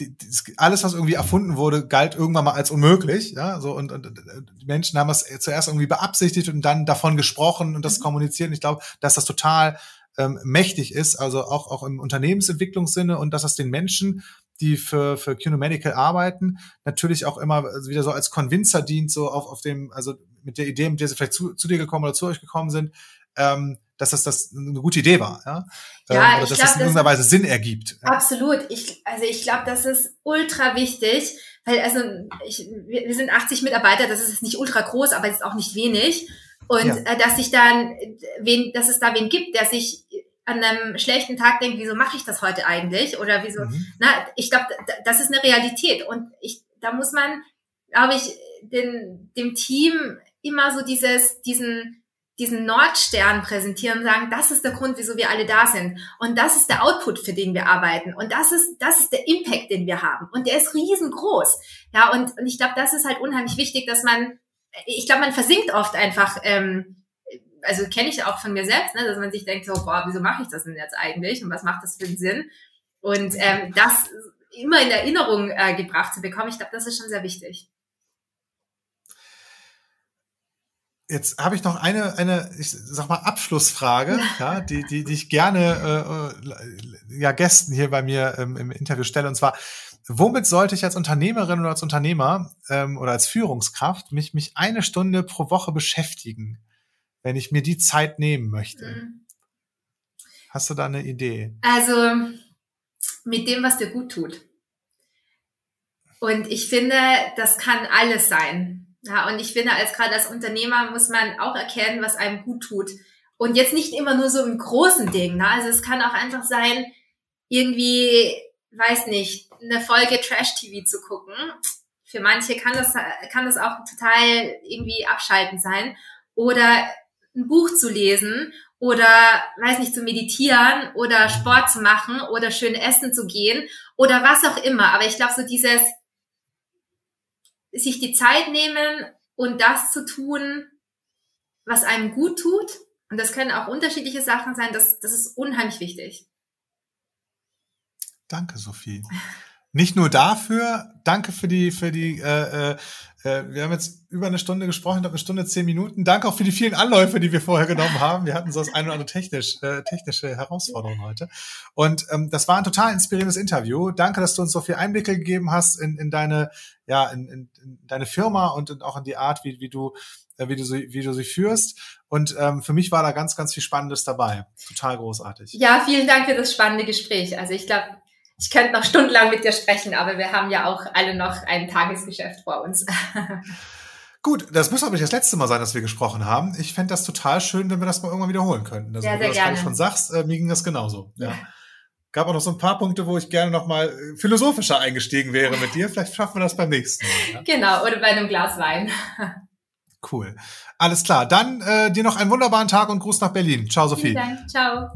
die, die, alles, was irgendwie erfunden wurde, galt irgendwann mal als unmöglich. Ja, so und, und, die Menschen haben es zuerst irgendwie beabsichtigt und dann davon gesprochen und das mhm. kommuniziert. Und ich glaube, dass das total ähm, mächtig ist, also auch, auch im Unternehmensentwicklungssinne und dass das den Menschen, die für, für QNO Medical arbeiten, natürlich auch immer wieder so als Convincer dient, so auf, auf dem, also mit der Idee, mit der sie vielleicht zu, zu dir gekommen oder zu euch gekommen sind, ähm, dass das, das eine gute Idee war, ja, ja ähm, oder dass glaub, das in irgendeiner Weise Sinn ergibt. Ja. Absolut. Ich, also ich glaube, das ist ultra wichtig, weil also ich, wir, wir sind 80 Mitarbeiter, das ist nicht ultra groß, aber es ist auch nicht wenig. Und ja. äh, dass sich dann, wen, dass es da wen gibt, der sich an einem schlechten Tag denkt, wieso mache ich das heute eigentlich? Oder wieso, mhm. na, ich glaube, das ist eine Realität. Und ich, da muss man, glaube ich, den, dem Team immer so dieses, diesen, diesen Nordstern präsentieren und sagen, das ist der Grund, wieso wir alle da sind. Und das ist der Output, für den wir arbeiten. Und das ist, das ist der Impact, den wir haben. Und der ist riesengroß. Ja, und, und ich glaube, das ist halt unheimlich wichtig, dass man, ich glaube, man versinkt oft einfach, ähm, also kenne ich auch von mir selbst, ne, dass man sich denkt, so, boah, wieso mache ich das denn jetzt eigentlich? Und was macht das für einen Sinn? Und ähm, das immer in Erinnerung äh, gebracht zu bekommen, ich glaube, das ist schon sehr wichtig. Jetzt habe ich noch eine, eine, ich sag mal, Abschlussfrage, (laughs) ja, die, die, die ich gerne äh, äh, ja, Gästen hier bei mir ähm, im Interview stelle. Und zwar, womit sollte ich als Unternehmerin oder als Unternehmer ähm, oder als Führungskraft mich, mich eine Stunde pro Woche beschäftigen, wenn ich mir die Zeit nehmen möchte? Mhm. Hast du da eine Idee? Also mit dem, was dir gut tut. Und ich finde, das kann alles sein. Ja, und ich finde, als gerade als Unternehmer muss man auch erkennen, was einem gut tut. Und jetzt nicht immer nur so im großen Ding. Ne? Also es kann auch einfach sein, irgendwie, weiß nicht, eine Folge Trash-TV zu gucken. Für manche kann das, kann das auch total irgendwie abschaltend sein. Oder ein Buch zu lesen oder, weiß nicht, zu meditieren oder Sport zu machen oder schön essen zu gehen oder was auch immer. Aber ich glaube, so dieses, sich die Zeit nehmen und das zu tun, was einem gut tut. Und das können auch unterschiedliche Sachen sein. Das, das ist unheimlich wichtig. Danke, Sophie. Nicht nur dafür, danke für die, für die, äh, äh, äh, wir haben jetzt über eine Stunde gesprochen, ich glaube eine Stunde, zehn Minuten. Danke auch für die vielen Anläufe, die wir vorher genommen haben. Wir hatten so das eine oder andere technisch, äh, technische Herausforderung heute. Und ähm, das war ein total inspirierendes Interview. Danke, dass du uns so viel Einblicke gegeben hast in, in deine, ja, in, in, in deine Firma und in, auch in die Art, wie, wie du äh, wie du sie, wie du sie führst. Und ähm, für mich war da ganz, ganz viel Spannendes dabei. Total großartig. Ja, vielen Dank für das spannende Gespräch. Also ich glaube, ich könnte noch stundenlang mit dir sprechen, aber wir haben ja auch alle noch ein Tagesgeschäft vor uns. Gut, das muss aber nicht das letzte Mal sein, dass wir gesprochen haben. Ich fände das total schön, wenn wir das mal irgendwann wiederholen könnten. Also, ja, sehr du das gerne. schon sagst, äh, mir ging das genauso. Ja. ja. Gab auch noch so ein paar Punkte, wo ich gerne noch mal äh, philosophischer eingestiegen wäre mit dir. Vielleicht schaffen wir das beim nächsten Mal. Ja? Genau, oder bei einem Glas Wein. cool. Alles klar. Dann äh, dir noch einen wunderbaren Tag und Gruß nach Berlin. Ciao, Sophie. Vielen Dank. Ciao.